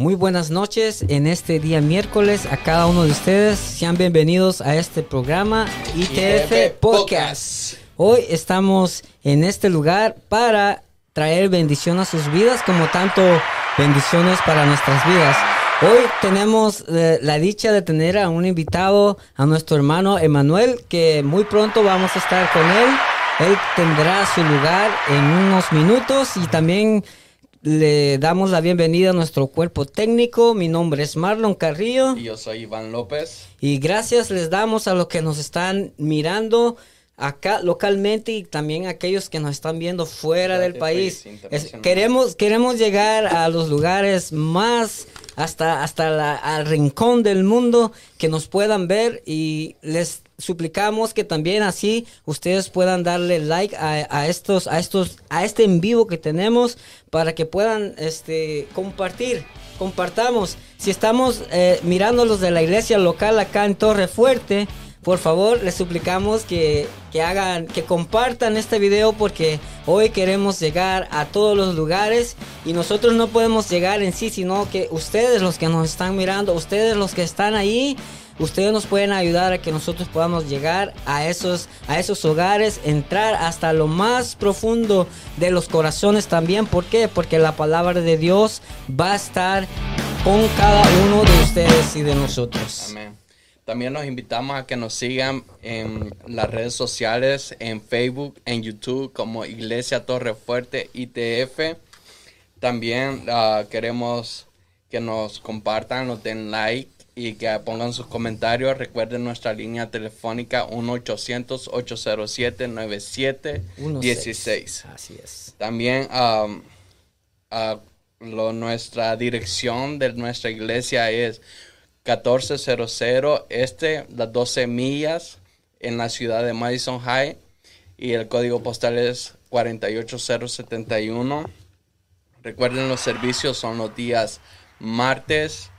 Muy buenas noches en este día miércoles a cada uno de ustedes. Sean bienvenidos a este programa ITF Podcast. Hoy estamos en este lugar para traer bendición a sus vidas como tanto bendiciones para nuestras vidas. Hoy tenemos eh, la dicha de tener a un invitado, a nuestro hermano Emanuel, que muy pronto vamos a estar con él. Él tendrá su lugar en unos minutos y también le damos la bienvenida a nuestro cuerpo técnico. Mi nombre es Marlon Carrillo. Y yo soy Iván López. Y gracias les damos a los que nos están mirando acá localmente y también a aquellos que nos están viendo fuera del país. queremos, queremos llegar a los lugares más hasta, hasta la, al rincón del mundo que nos puedan ver y les suplicamos que también así ustedes puedan darle like a, estos a estos a este en vivo que tenemos para que puedan este compartir compartamos. Si estamos eh, mirando los de la iglesia local acá en Torre Fuerte por favor les suplicamos que, que, hagan, que compartan este video porque hoy queremos llegar a todos los lugares y nosotros no podemos llegar en sí, sino que ustedes los que nos están mirando, ustedes los que están ahí, ustedes nos pueden ayudar a que nosotros podamos llegar a esos, a esos hogares, entrar hasta lo más profundo de los corazones también. ¿Por qué? Porque la palabra de Dios va a estar con cada uno de ustedes y de nosotros. También nos invitamos a que nos sigan en las redes sociales, en Facebook, en YouTube, como Iglesia Torre Fuerte ITF. También ah, queremos que nos compartan, nos den like y que pongan sus comentarios. Recuerden nuestra línea telefónica 1-800-807-9716. Así es. También um, nuestra dirección de nuestra iglesia es 1400 este, las 12 millas en la ciudad de Madison High y el código postal es 48071. Recuerden los servicios son los días martes,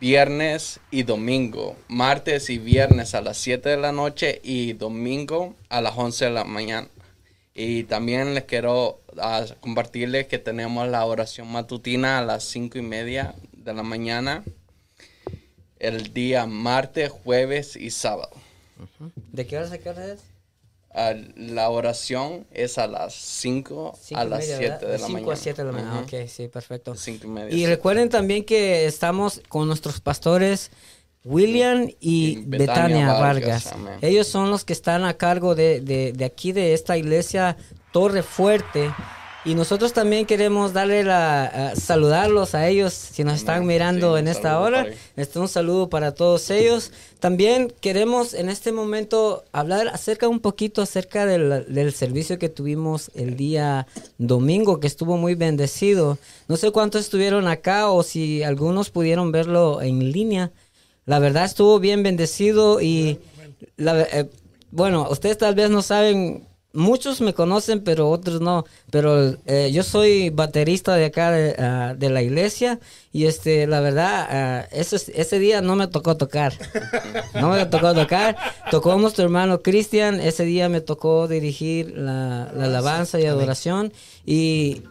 viernes y domingo. Martes y viernes a las 7 de la noche y domingo a las 11 de la mañana. Y también les quiero ah, compartirles que tenemos la oración matutina a las 5 y media de la mañana el día martes, jueves y sábado. ¿De qué hora a qué hora es? La oración es a las 5 a las 7 de la mañana. 5 a 7 de la mañana, ok, sí, perfecto. y, media, y recuerden también que estamos con nuestros pastores William y, Betania, Vargas. Ellos son los que están a cargo de, de, de aquí, de esta iglesia Torre Fuerte. Y nosotros también queremos darle la, saludarlos a ellos si nos están mirando en esta hora. Este, un saludo para todos ellos. También queremos en este momento hablar acerca un poquito acerca del, del servicio que tuvimos el día domingo, que estuvo muy bendecido. No sé cuántos estuvieron acá o si algunos pudieron verlo en línea. La verdad estuvo bien bendecido y la, eh, bueno, ustedes tal vez no saben muchos me conocen, pero otros no. Pero eh, yo soy baterista de acá ah, de, la iglesia y este, la verdad, uh, ese, día no me tocó tocar. No me tocó tocar. Tocó nuestro hermano Cristian. Ese día me tocó dirigir la, alabanza y adoración y,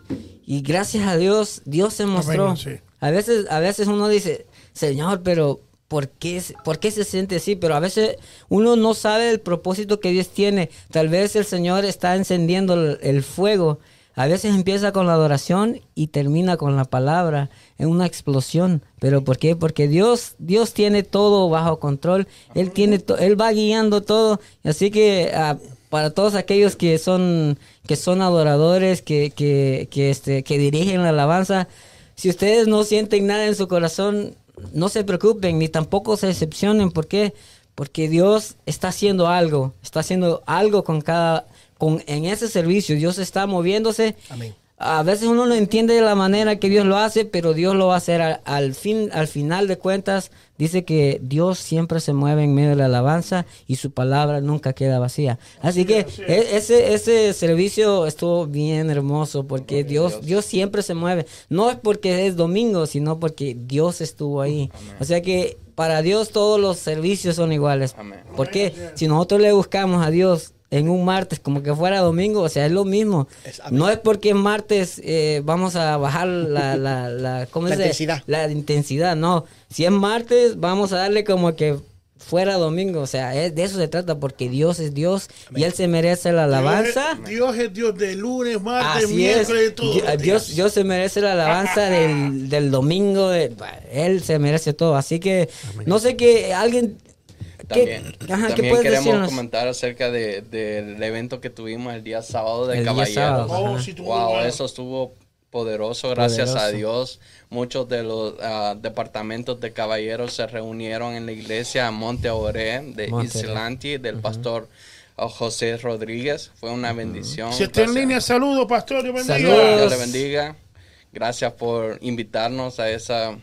gracias a Dios, Dios se mostró. A veces, a veces uno dice, Señor, pero por qué, se siente así, pero a veces uno no sabe el propósito que Dios tiene. Tal vez el Señor está encendiendo el, fuego. A veces empieza con la adoración y termina con la palabra en una explosión. ¿Pero por qué? Porque Dios, Dios tiene todo bajo control. Él, tiene él va guiando todo. Así que ah, para todos aquellos que son, que son adoradores, que, que, que, este, que dirigen la alabanza, si ustedes no sienten nada en su corazón, no se preocupen ni tampoco se decepcionen. ¿Por qué? Porque Dios está haciendo algo, está haciendo algo con cada, con, en ese servicio. Dios está moviéndose. Amén a veces uno no entiende de la manera que Dios lo hace, pero Dios lo va a hacer al, fin, al final de cuentas. Dice que Dios siempre se mueve en medio de la alabanza y su palabra nunca queda vacía. Así que e, ese, ese servicio estuvo bien hermoso porque Dios, Dios siempre se mueve. No es porque es domingo, sino porque Dios estuvo ahí. O sea que para Dios todos los servicios son iguales. Porque si nosotros le buscamos a Dios, en un martes, como que fuera domingo, o sea, es lo mismo. no es porque en martes eh, vamos a bajar la, la, la, ¿cómo intensidad. La intensidad, no. Si es martes, vamos a darle como que fuera domingo, o sea, de eso se trata porque Dios es Dios y Él se merece la alabanza. Dios es, Dios de lunes, martes, miércoles, todo. Dios, Dios se merece la alabanza del, del domingo, de, Él se merece todo. Así que no sé que alguien también, también queremos comentar acerca del evento que tuvimos el día sábado de Caballeros. Oh, wow, eso estuvo poderoso, gracias a Dios. Muchos de los ah, departamentos de caballeros se reunieron en la iglesia Monte Oré de Islanti, del pastor ah, José Rodríguez. Fue una bendición. Si está en línea, saludos, pastor. Dios bendiga. Dios le bendiga. Gracias por invitarnos a esa,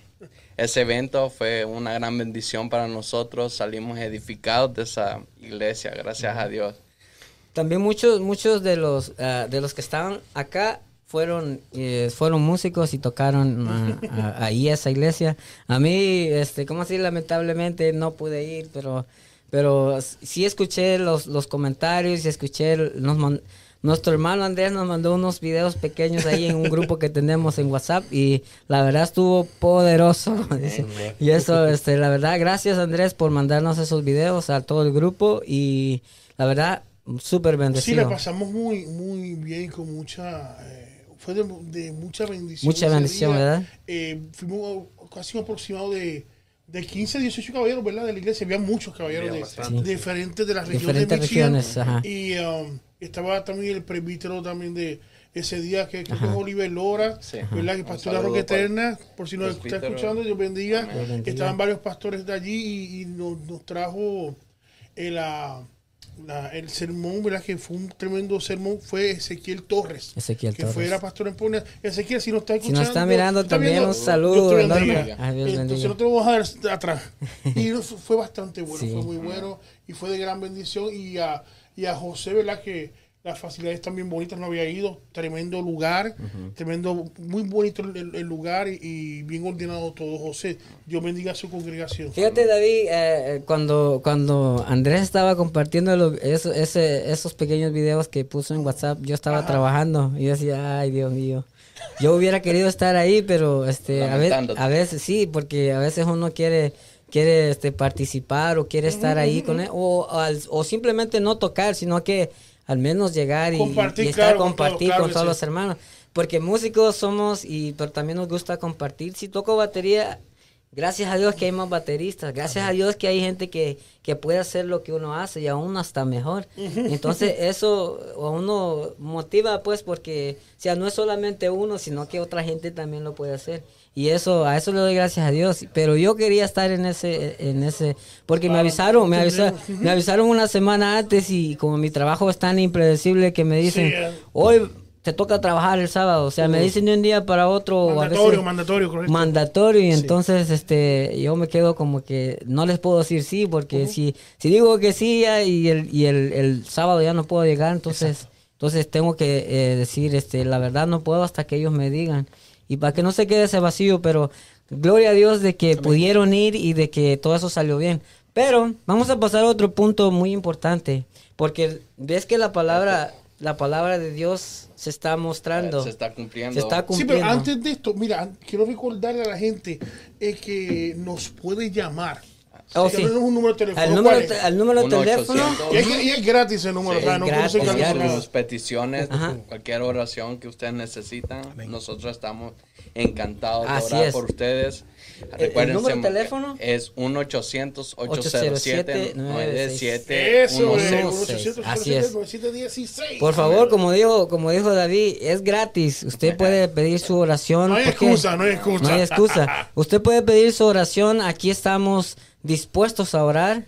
ese evento. Fue una gran bendición para nosotros. Salimos edificados de esa iglesia, gracias a Dios. También muchos, muchos de los, ah, de los que estaban acá fueron eh, fueron músicos y tocaron ahí a esa iglesia. A mí, este, como así, lamentablemente no pude ir, pero pero sí escuché los, los comentarios y escuché nuestro hermano Andrés nos mandó unos videos pequeños ahí en un grupo que tenemos en WhatsApp y la verdad estuvo poderoso. y eso, este, la verdad, gracias Andrés por mandarnos esos videos a todo el grupo y la verdad, súper bendecido. Sí, la pasamos muy, muy bien con mucha... Eh, fue de, mucha bendición. Mucha bendición, ¿verdad? Eh, fuimos casi un aproximado de, de 15, 18 caballeros, ¿verdad? De la iglesia. Había muchos caballeros de, diferentes de las regiones de regiones, Y um, estaba también el presbítero también de ese día que, que Oliver Lora, ¿verdad? Que pastor la Roca Eterna, por si nos está escuchando, Dios bendiga. Estaban varios pastores de allí y, nos, nos, trajo el, uh, el sermón, ¿verdad? Que fue un tremendo sermón, fue Ezequiel Torres. Ezequiel que fue la pastora en Pone. Ezequiel, si nos está escuchando. Si nos está mirando también, un saludo. Entonces no te vamos a ver atrás. Y fue bastante bueno, fue muy bueno y fue de gran bendición. Y a, y a José, ¿verdad? Que las facilidades también bonitas, no había ido, tremendo lugar, tremendo, muy bonito el, lugar y, bien ordenado todo, José. Dios bendiga a su congregación. Fíjate, David, eh, cuando, cuando Andrés estaba compartiendo esos pequeños videos que puso en WhatsApp, yo estaba trabajando y yo decía, ay, Dios mío. Yo hubiera querido estar ahí, pero este, a veces, a veces sí, porque a veces uno quiere quiere este, participar o quiere estar ahí con él, o, o simplemente no tocar, sino que al menos llegar y, estar compartir con, todos los hermanos. Porque músicos somos, y pero también nos gusta compartir. Si toco batería, gracias a Dios que hay más bateristas, gracias a Dios que hay gente que, que puede hacer lo que uno hace y aún hasta mejor. Entonces eso a uno motiva pues porque, o sea, no es solamente uno, sino que otra gente también lo puede hacer. Y eso, a eso le doy gracias a Dios. Pero yo quería estar en ese, en ese, porque me avisaron, me avisaron, me avisaron una semana antes y como mi trabajo es tan impredecible que me dicen, hoy te toca trabajar el sábado. O sea, me dicen de un día para otro. Mandatorio, mandatorio, correcto. Mandatorio, y entonces este yo me quedo como que no les puedo decir sí, porque si, si digo que sí y, el, y el, el sábado ya no puedo llegar, entonces, entonces tengo que eh, decir, este la verdad no puedo hasta que ellos me digan y para que no se quede ese vacío, pero gloria a Dios de que pudieron ir y de que todo eso salió bien. Pero vamos a pasar a otro punto muy importante, porque ves que la palabra, la palabra de Dios se está mostrando. Se está cumpliendo. Se está cumpliendo. Sí, pero antes de esto, mira, quiero recordarle a la gente es que nos puede llamar. Oh, sí. un número de teléfono. Al número, de teléfono. Y es, gratis el número. Sí, o sea, no sus peticiones, cualquier oración que ustedes necesitan, nosotros estamos encantados de orar por ustedes. Recuerden, ¿El número de teléfono? Es 1-800-807-9716. Así es. Por favor, como dijo, como dijo David, es gratis. Usted puede pedir su oración. No hay excusa, no hay excusa. No hay excusa. Usted puede pedir su oración. Aquí estamos dispuestos a orar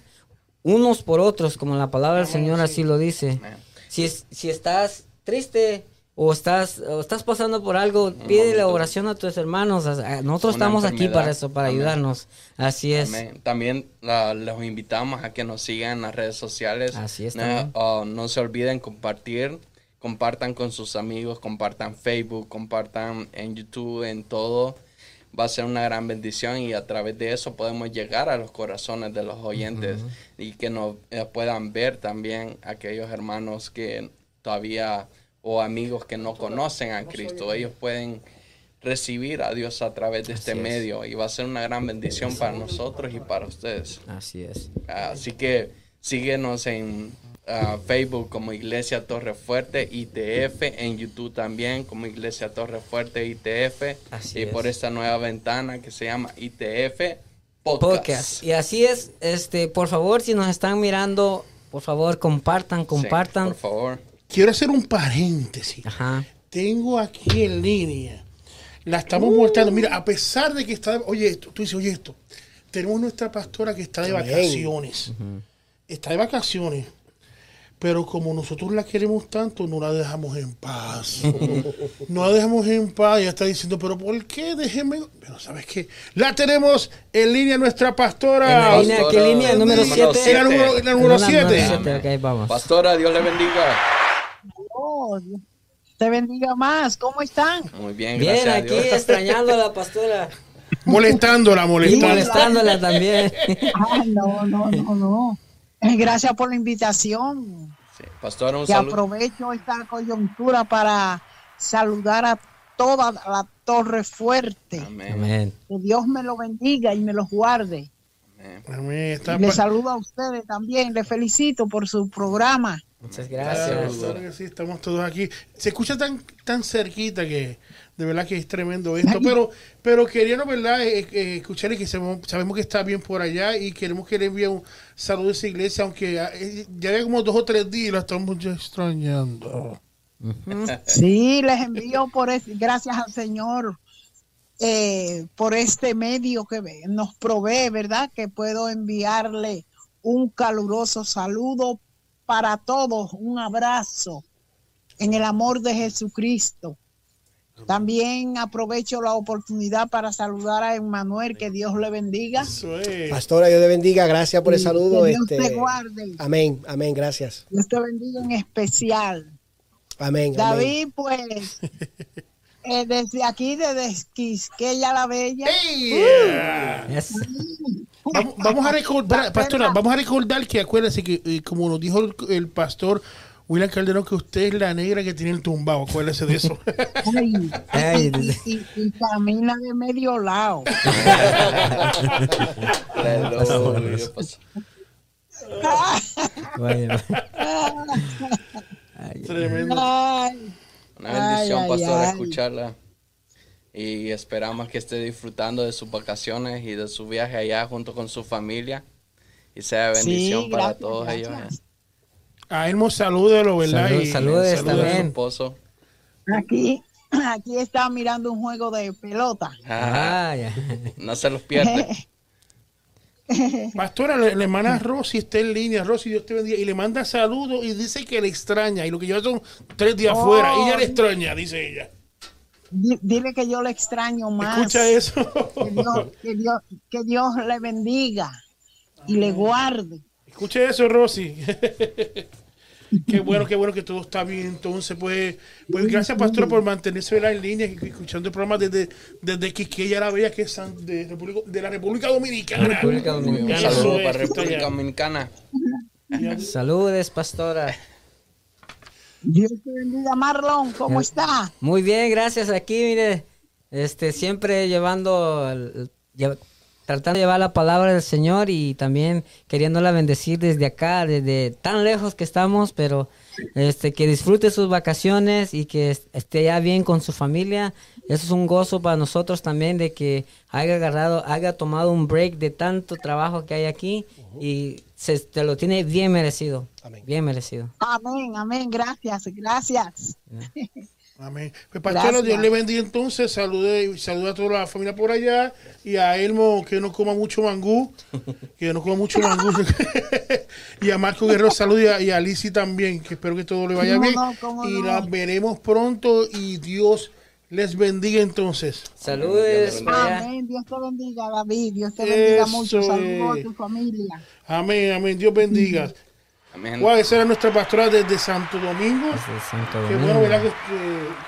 unos por otros, como la palabra del Señor así lo dice. Si, si estás triste o estás, o estás pasando por algo, pide la oración a tus hermanos. Nosotros estamos aquí para eso, para ayudarnos. Así es. También los invitamos a que nos sigan en las redes sociales. Así es. Uh, no se olviden compartir compartan con sus amigos, compartan Facebook, compartan en YouTube, en todo va a ser una gran bendición y a través de eso podemos llegar a los corazones de los oyentes y que nos eh, puedan ver también aquellos hermanos que todavía o amigos que no conocen a Cristo. Ellos pueden recibir a Dios a través de este medio y va a ser una gran bendición para nosotros y para ustedes. Así es. Así que síguenos en uh, Facebook como Iglesia Torre Fuerte ITF, en YouTube también como Iglesia Torre Fuerte ITF y por esta nueva ventana que se llama ITF Podcast. Y así es, este, por favor, si nos están mirando, por favor, compartan, compartan. por favor. Quiero hacer un paréntesis. Ajá. Tengo aquí en línea la estamos uh. Mira, a pesar de que está, oye esto, tú dices, oye esto, tenemos nuestra pastora que está de vacaciones. Está de vacaciones. Pero como nosotros la queremos tanto, no la dejamos en paz. no la dejamos en paz. Ya está diciendo, pero ¿por qué? Déjeme. Pero ¿sabes qué? La tenemos en línea nuestra pastora. ¿En línea? ¿Qué línea? ¿Número 7? La número 7. Pastora, Dios le bendiga. Oh, te bendiga más. ¿Cómo están? Muy bien, gracias. Bien, aquí extrañando a la pastora. Molestándola, molestándola. molestándola también. no, no, no, no. Gracias por la invitación. Sí. Pastor, un y aprovecho esta coyuntura para saludar a toda la Torre Fuerte. Amén. Que Dios me lo bendiga y me los guarde. Amén. Le saludo a ustedes también. Les felicito por su programa. Muchas gracias. sí, estamos todos aquí. Se escucha tan, tan cerquita que de verdad que es tremendo esto. Pero, pero queríamos, ¿verdad? Eh, eh, escucharle que sabemos, que está bien por allá y queremos que le envíe un saludo a esa iglesia, aunque eh, ya había como dos o tres días y la estamos ya extrañando. Sí, les envío por gracias al Señor por este medio que nos provee, ¿verdad? Que puedo enviarle un caluroso saludo para todos un abrazo en el amor de Jesucristo. También aprovecho la oportunidad para saludar a Emmanuel, que Dios le bendiga. Pastora, Dios le bendiga, gracias por el saludo. Dios te este, guarde. Amén, amén, gracias. Dios te bendiga en especial. Amén. David, pues, eh, desde aquí, desde Quisqueya la Bella. Vamos, a recordar, pastora, vamos a recordar que acuérdense que, eh, como nos dijo el, pastor William Calderón, que usted es la negra que tiene el tumbado, acuérdese de eso. y, camina de medio lado. Tremendo. Una bendición, pastor, escucharla. Y esperamos que esté disfrutando de sus vacaciones y de su viaje allá junto con su familia. Y sea bendición para todos ellos. A él salúdelo, ¿verdad? Salud, y también. A su esposo. Aquí, aquí está mirando un juego de pelota. Ah, no se los pierde. Pastora, le, le, manda a Rosy, está en línea, Rosy, Dios te bendiga, y le manda saludos y dice que le extraña, y lo que lleva son tres días afuera, y ella le extraña, dice ella dile que yo le extraño más. Escucha eso. Que Dios, que Dios, le bendiga y le guarde. Escuche eso, Rosy. qué bueno, qué bueno que todo está bien. Entonces, pues, pues gracias, Pastor, por mantenerse en línea, escuchando el programa desde, desde Quisqueya la Bella, que es de, República, de la República Dominicana. República Dominicana. Saludos para República Dominicana. Saludes, pastora. Dios te bendiga, Marlon. ¿Cómo está? Muy bien, gracias. Aquí, mire, este, siempre llevando, tratando de llevar la palabra del Señor y también queriéndola bendecir desde acá, desde tan lejos que estamos, pero este, que disfrute sus vacaciones y que esté ya bien con su familia. Eso es un gozo para nosotros también de que haya agarrado, haya tomado un break de tanto trabajo que hay aquí y se te lo tiene bien merecido. Bien merecido. Amén, amén. Gracias, gracias. Amén. Pues pastor, Dios le bendiga entonces. Salude, saluda a toda la familia por allá y a Elmo que no coma mucho mangú, que no coma mucho mangú. y a Marco Guerrero saludos y a, Lizzie también, que espero que todo le vaya bien. y la veremos pronto y Dios les bendiga entonces. Saludos. Amén. Dios te bendiga, David. Dios te bendiga mucho. Saludos a tu familia. Amén, amén. Dios bendiga. Amén. Wow, esa era nuestra pastora desde Santo Domingo. Desde Santo Domingo. Que bueno, ¿verdad? Que,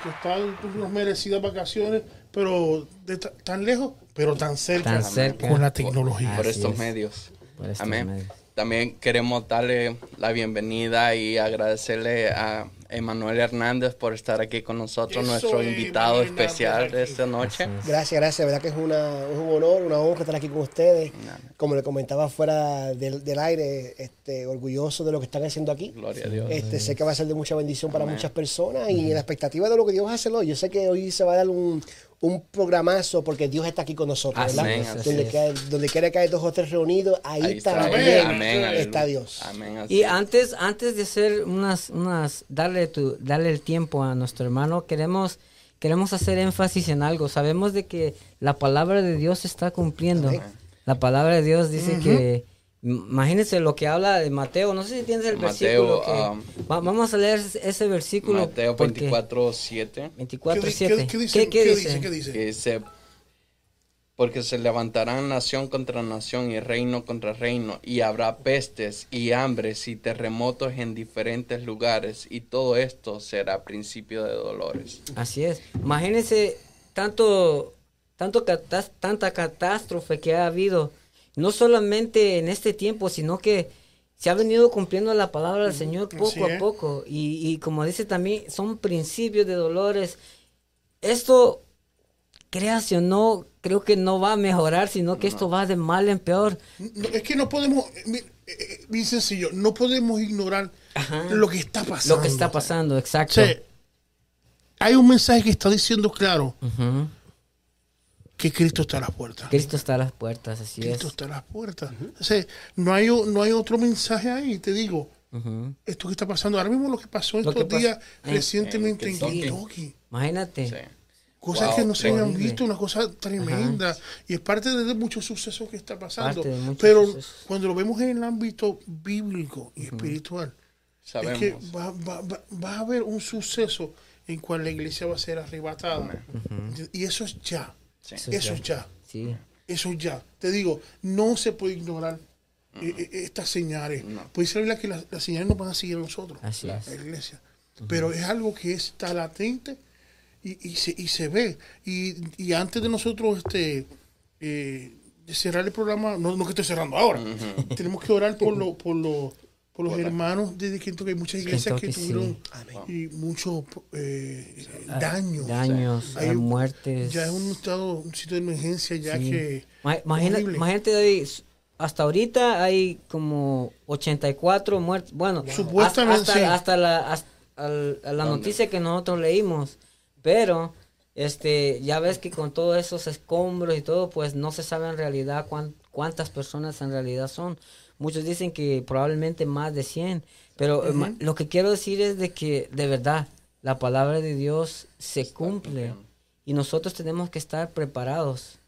que, está en unas merecidas vacaciones, pero de tan lejos, pero tan cerca, tan cerca. con la tecnología. Por estos medios. Por estos Amén. Medios. También queremos darle la bienvenida y agradecerle a Emanuel Hernández por estar aquí con nosotros, nuestro invitado especial de esta noche. Gracias, gracias. verdad que es, una, un honor, una honra estar aquí con ustedes. Como le comentaba fuera del, aire, este, orgulloso de lo que están haciendo aquí. Gloria a Dios. Este, sé que va a ser de mucha bendición para muchas personas y en la expectativa de lo que Dios hace hoy. Yo sé que hoy se va a dar un, un programazo porque Dios está aquí con nosotros, ¿verdad? donde, donde quiera que haya dos o tres reunidos, ahí, también está, Dios. y antes, antes de hacer unas, unas, darle tu, darle el tiempo a nuestro hermano, queremos, queremos hacer énfasis en algo. Sabemos de que la palabra de Dios se está cumpliendo. La palabra de Dios dice que Imagínense lo que habla de Mateo. No sé si tienes el versículo. Um, vamos a leer ese versículo. Mateo 24, 7. 24, 7. ¿Qué, dice? ¿Qué, dice? ¿Qué dice? porque se levantarán nación contra nación y reino contra reino, y habrá pestes y hambres y terremotos en diferentes lugares, y todo esto será principio de dolores. Así es. Imagínense tanto, tanto tanta catástrofe que ha habido no solamente en este tiempo, sino que se ha venido cumpliendo la palabra del Señor poco a poco. Y, como dice también, son principios de dolores. Esto, créase o no, creo que no va a mejorar, sino que esto va de mal en peor. es que no podemos, eh, eh, bien sencillo, no podemos ignorar lo que está pasando. Lo que está pasando, exacto. hay un mensaje que está diciendo claro que Cristo está a las puertas. Cristo está a las puertas, así es. Cristo está a las puertas. no hay, no hay otro mensaje ahí, te digo. Esto que está pasando, ahora mismo lo que pasó estos días recientemente en Kentucky. Imagínate. Cosas que no se habían visto, una cosa tremenda. Y es parte de muchos sucesos que está pasando. Pero cuando lo vemos en el ámbito bíblico y espiritual, es que va, va, va, a haber un suceso en cual la iglesia va a ser arrebatada. Y eso es ya. Eso, ya. Eso ya. Te digo, no se puede ignorar eh, eh, estas señales. Puede ser que las, señales no van a seguir a nosotros, la iglesia. Pero es algo que está latente y, y, se, y se ve. Y, y antes de nosotros este, eh, cerrar el programa, no, no que estoy cerrando ahora, tenemos que orar por lo, por lo por los hermanos de que hay muchas iglesias que tuvieron y muchos eh, daños. Daños, hay, muertes. Ya es un estado, un sitio de emergencia ya que... Imagínate, hasta ahorita hay como 84 muertes. Bueno, supuestamente hasta, hasta, la, hasta la noticia que nosotros leímos. Pero este ya ves que con todos esos escombros y todo, pues no se sabe en realidad cuántas personas en realidad son. Muchos dicen que probablemente más de 100. Pero lo que quiero decir es de que de verdad la palabra de Dios se cumple y nosotros tenemos que estar preparados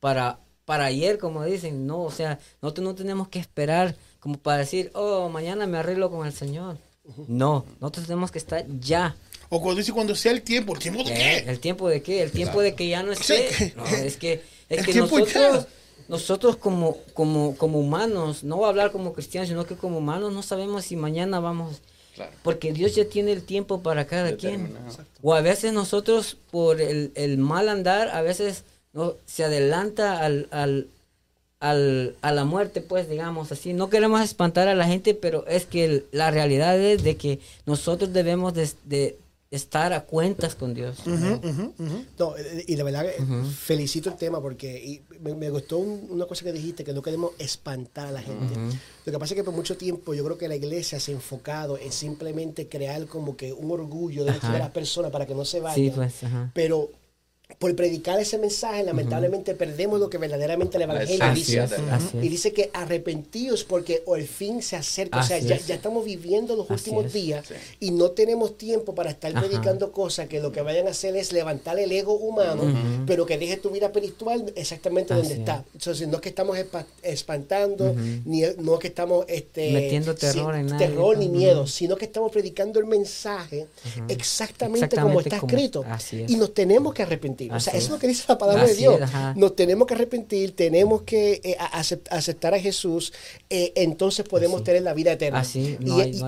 para, para ayer, como dicen. No, o sea, nosotros no tenemos que esperar como para decir, oh, mañana me arreglo con el Señor. No, nosotros tenemos que estar ya. O cuando dice cuando sea el tiempo, ¿el tiempo de qué? ¿El tiempo de qué? El tiempo de que ya no esté. No, es que, es que nosotros nosotros como, como, como humanos, no voy a hablar como cristianos, sino que como humanos no sabemos si mañana vamos... Porque Dios ya tiene el tiempo para cada quien. O a veces nosotros, por el, el, mal andar, a veces no, se adelanta al, al, al, a la muerte, pues digamos así. No queremos espantar a la gente, pero es que la realidad es de que nosotros debemos de, estar a cuentas con Dios. No, y de verdad felicito el tema porque me, gustó una cosa que dijiste, que no queremos espantar a la gente. Lo que pasa es que por mucho tiempo yo creo que la iglesia se ha enfocado en simplemente crear como que un orgullo de las personas para que no se vayan. Pues, pero por predicar ese mensaje, lamentablemente perdemos lo que verdaderamente el Evangelio dice. y dice que arrepentidos porque el fin se acerca. o sea, ya, estamos viviendo los últimos días y no tenemos tiempo para estar predicando cosas que lo que vayan a hacer es levantar el ego humano, pero que deje tu vida espiritual exactamente donde está. Entonces, no es que estamos espantando, ni no es que estamos este, metiendo terror, en terror ni miedo, sino que estamos predicando el mensaje exactamente, como está escrito. Y nos tenemos que arrepentir arrepentir. o sea, eso es lo que dice la palabra de Dios. Nos tenemos que arrepentir, tenemos que eh, aceptar a Jesús, eh, entonces podemos tener la vida eterna. y,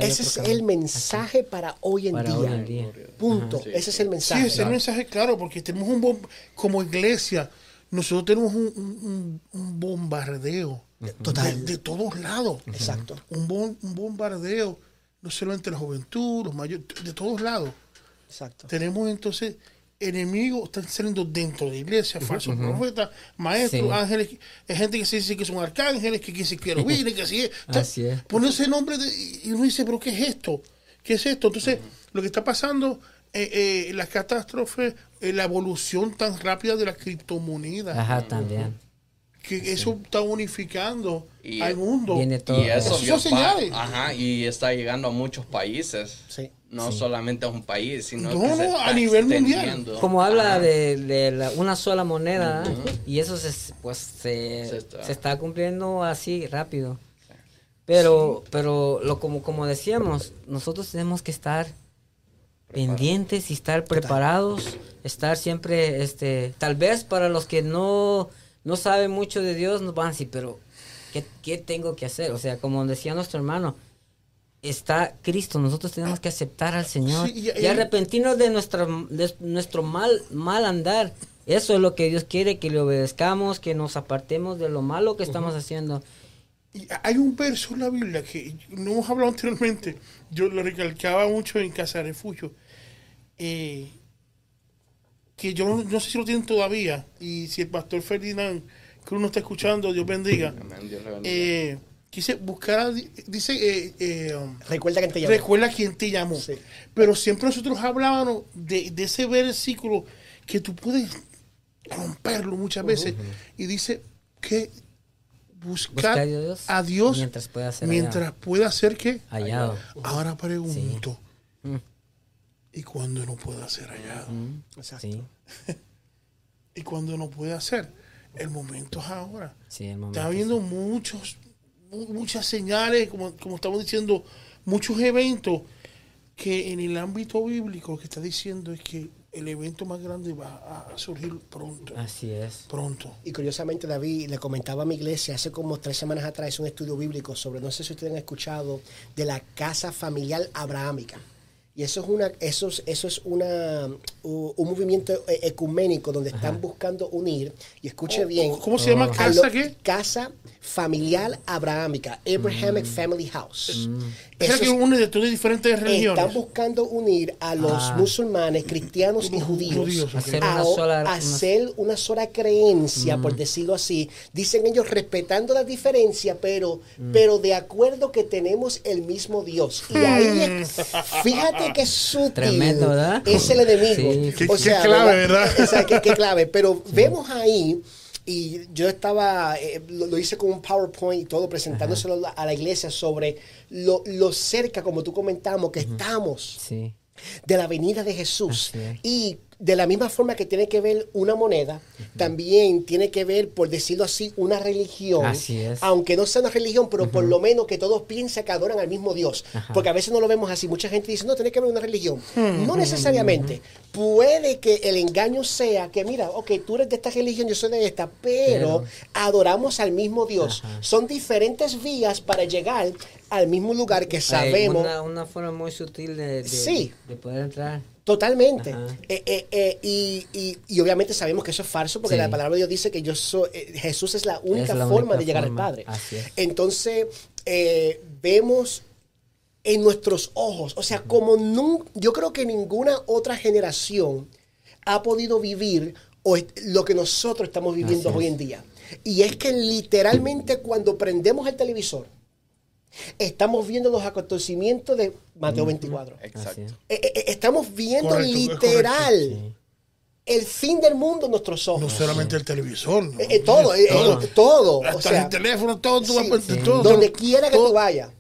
ese es el mensaje para hoy en día. Punto. ese es el mensaje. Sí, ese es el mensaje claro, porque tenemos un como iglesia, nosotros tenemos un, bombardeo Total. De, todos lados. Exacto. Un, un bombardeo, no solo entre la juventud, los mayores, de todos lados. Exacto. Tenemos entonces enemigos, están saliendo dentro de la iglesia, falsos profetas, maestros, ángeles, hay gente que se dice que son arcángeles, que que viene, que así es. así es. Pone ese nombre y uno dice, pero ¿qué es esto? ¿Qué es esto? Entonces, lo que está pasando, eh, eh, la catástrofe, eh, la evolución tan rápida de la criptomoneda. Ajá, también que eso está unificando al mundo. Y eso, Ajá, y está llegando a muchos países. No solamente a un país, sino a nivel mundial. Como habla de, una sola moneda, y eso se, pues se, está. cumpliendo así rápido. Pero, pero lo como, como decíamos, nosotros tenemos que estar pendientes y estar preparados, estar siempre, este, tal vez para los que no no sabe mucho de Dios, nos van a decir, pero ¿qué, tengo que hacer? O sea, como decía nuestro hermano, está Cristo, nosotros tenemos que aceptar al Señor y, arrepentirnos de, nuestra, nuestro mal, mal andar. Eso es lo que Dios quiere, que le obedezcamos, que nos apartemos de lo malo que estamos haciendo. Y hay un verso en la Biblia que no hemos hablado anteriormente, yo lo recalcaba mucho en Casa de Refugio. Eh, que yo no, sé si lo tienen todavía, y si el pastor Ferdinand que uno está escuchando, Dios bendiga. Eh, quise buscar, dice, eh, eh, recuerda quién te llamó. Recuerda quién te llamó. Pero siempre nosotros hablábamos de, ese versículo que tú puedes romperlo muchas veces. Y dice que buscar a Dios, mientras pueda ser, mientras pueda ser que hallado. Ahora pregunto. Mm y cuando no puede hacer allá. y cuando no puede hacer, el momento es ahora. Está habiendo muchos, muchas señales, como, como estamos diciendo, muchos eventos que en el ámbito bíblico lo que está diciendo es que el evento más grande va a surgir pronto. Así es. Pronto. Y curiosamente, David, le comentaba a mi iglesia hace como tres semanas atrás un estudio bíblico sobre, no sé si ustedes han escuchado, de la casa familiar abrahámica. Y eso es una, eso es, eso es una, un movimiento e, ecuménico donde están buscando unir, y escuche oh, bien. ¿Cómo se llama? ¿Casa qué? Casa Familiar Abrahámica, Abrahamic mm. Family House. Mm. Es que une de todas diferentes religiones. Están buscando unir a los ah. musulmanes, cristianos y judíos. hacer, una sola, hacer una sola creencia, por mm. decirlo así. Dicen ellos respetando la diferencia, pero, pero de acuerdo que tenemos el mismo Dios. Y ahí, fíjate que sutil Tremendo, ¿verdad? es el enemigo. Qué, clave, ¿verdad? O sea, qué, clave. Pero vemos ahí y yo estaba, eh, lo, hice con un PowerPoint y todo, presentándoselo a la iglesia sobre lo, cerca, como tú comentamos, que estamos de la venida de Jesús. Y de la misma forma que tiene que ver una moneda, también tiene que ver, por decirlo así, una religión. Así es. Aunque no sea una religión, pero por lo menos que todos piensen que adoran al mismo Dios. Porque a veces no lo vemos así. Mucha gente dice, no, tiene que ver una religión. No necesariamente. Puede que el engaño sea que, mira, ok, tú eres de esta religión, yo soy de esta, pero, adoramos al mismo Dios. Son diferentes vías para llegar al mismo lugar que sabemos. Una, una forma muy sutil de, de poder entrar. Totalmente. Eh, eh, eh, y, y, obviamente sabemos que eso es falso porque la palabra de Dios dice que yo soy, Jesús es la única forma de llegar al Padre. Entonces, vemos en nuestros ojos, o sea, como no, yo creo que ninguna otra generación ha podido vivir lo que nosotros estamos viviendo hoy en día. Y es que literalmente cuando prendemos el televisor, Estamos viendo los acontecimientos de Mateo 24. Exacto. Eh, eh, eh, estamos viendo literal el fin del mundo en nuestros ojos. No solamente el televisor. todo, todo. Hasta el teléfono, todo, Donde quiera que tú vayas.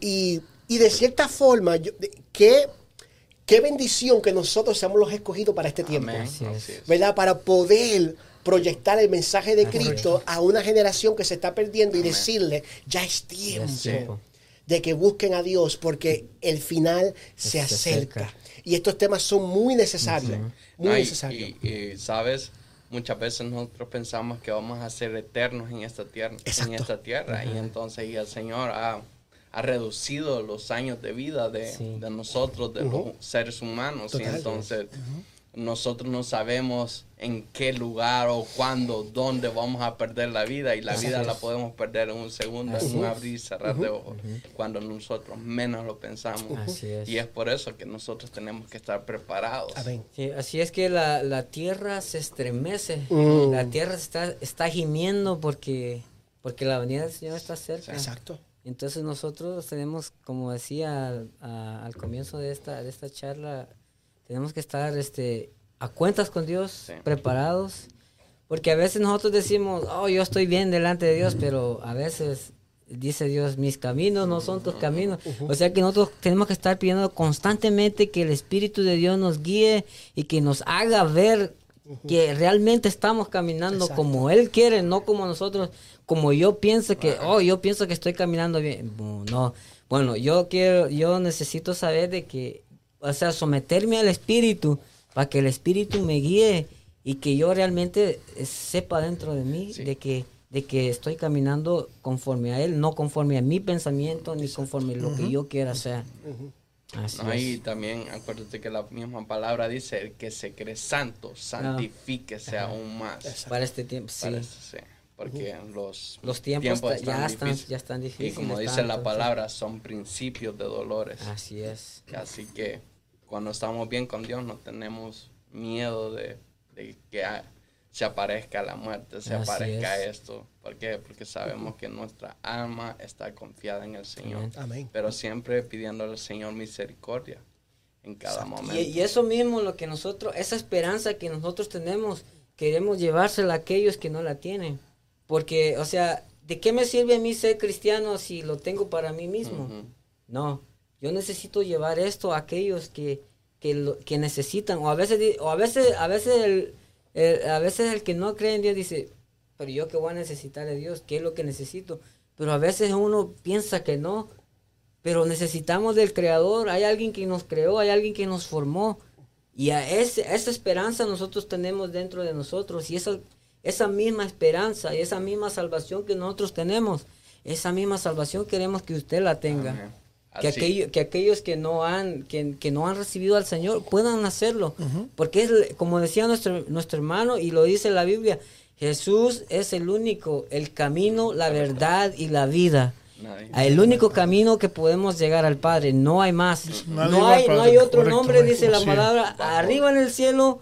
y, de cierta forma, qué, qué bendición que nosotros seamos los escogidos para este tiempo. ¿Verdad? Para poder proyectar el mensaje de Cristo a una generación que se está perdiendo y decirle, ya es tiempo. de que busquen a Dios porque el final se, acerca. Y estos temas son muy necesarios, muy necesarios. Y, sabes, muchas veces nosotros pensamos que vamos a ser eternos en esta tierra, en esta tierra y entonces y el Señor ha, ha, reducido los años de vida de, de nosotros, de los seres humanos y entonces nosotros no sabemos en qué lugar o cuándo, dónde vamos a perder la vida y la vida la podemos perder en un segundo, en un abrir y cerrar de ojos, cuando nosotros menos lo pensamos. Y es por eso que nosotros tenemos que estar preparados. así es que la, la tierra se estremece, mm. la tierra está, está gimiendo porque, porque la venida del Señor está cerca. Exacto. Entonces nosotros tenemos, como decía al, al comienzo de esta, de esta charla, tenemos que estar este, a cuentas con Dios, preparados. Porque a veces nosotros decimos, oh, yo estoy bien delante de Dios, pero a veces dice Dios, mis caminos no son tus caminos. O sea que nosotros tenemos que estar pidiendo constantemente que el Espíritu de Dios nos guíe y que nos haga ver que realmente estamos caminando como Él quiere, no como nosotros, como yo pienso que, oh, yo pienso que estoy caminando bien. No, bueno, yo quiero, yo necesito saber de que o sea, someterme al Espíritu para que el Espíritu me guíe y que yo realmente sepa dentro de mí de que de que estoy caminando conforme a Él, no conforme a mi pensamiento ni conforme a lo que yo quiera hacer. Así también acuérdate que la misma palabra dice, el que se cree santo, santifíquese aún más. Para este tiempo, sí. porque los, los tiempos, ya, están, ya están difíciles. Y como dice la palabra, son principios de dolores. Así es. Así que cuando estamos bien con Dios no tenemos miedo de, que se aparezca la muerte, se aparezca esto. ¿Por qué? Porque sabemos que nuestra alma está confiada en el Señor. Amén. Pero siempre pidiéndole al Señor misericordia en cada momento. Y, eso mismo lo que nosotros, esa esperanza que nosotros tenemos, queremos llevársela a aquellos que no la tienen. Porque, o sea, ¿de qué me sirve a mí ser cristiano si lo tengo para mí mismo? No, yo necesito llevar esto a aquellos que, que, necesitan. O a veces, o a veces, a veces el, a veces el que no cree en Dios dice, pero yo que voy a necesitar de Dios, ¿qué es lo que necesito? Pero a veces uno piensa que no, pero necesitamos del Creador, hay alguien que nos creó, hay alguien que nos formó. Y a ese, esa esperanza nosotros tenemos dentro de nosotros. Y esa, esa misma esperanza y esa misma salvación que nosotros tenemos, esa misma salvación queremos que usted la tenga que, que aquellos que no han que, que, no han recibido al Señor puedan hacerlo. Porque es como decía nuestro nuestro hermano y lo dice la Biblia Jesús es el único el camino la verdad y la vida. El único camino que podemos llegar al Padre no hay más. No hay no hay otro nombre dice la palabra arriba en el cielo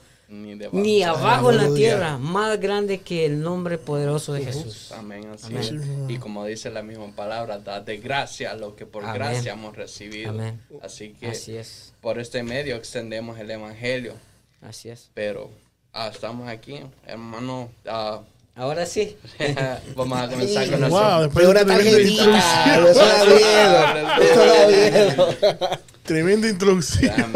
ni, abajo en la tierra, más grande que el nombre poderoso de Jesús. Amén, así Es. Y como dice la misma palabra, da de gracia lo que por gracia hemos recibido. Así que es. por este medio extendemos el Evangelio. Así es. Pero ah, estamos aquí, hermano. Ah, Ahora sí. Vamos a comenzar con wow, después una tarjetita. Tremenda introducción.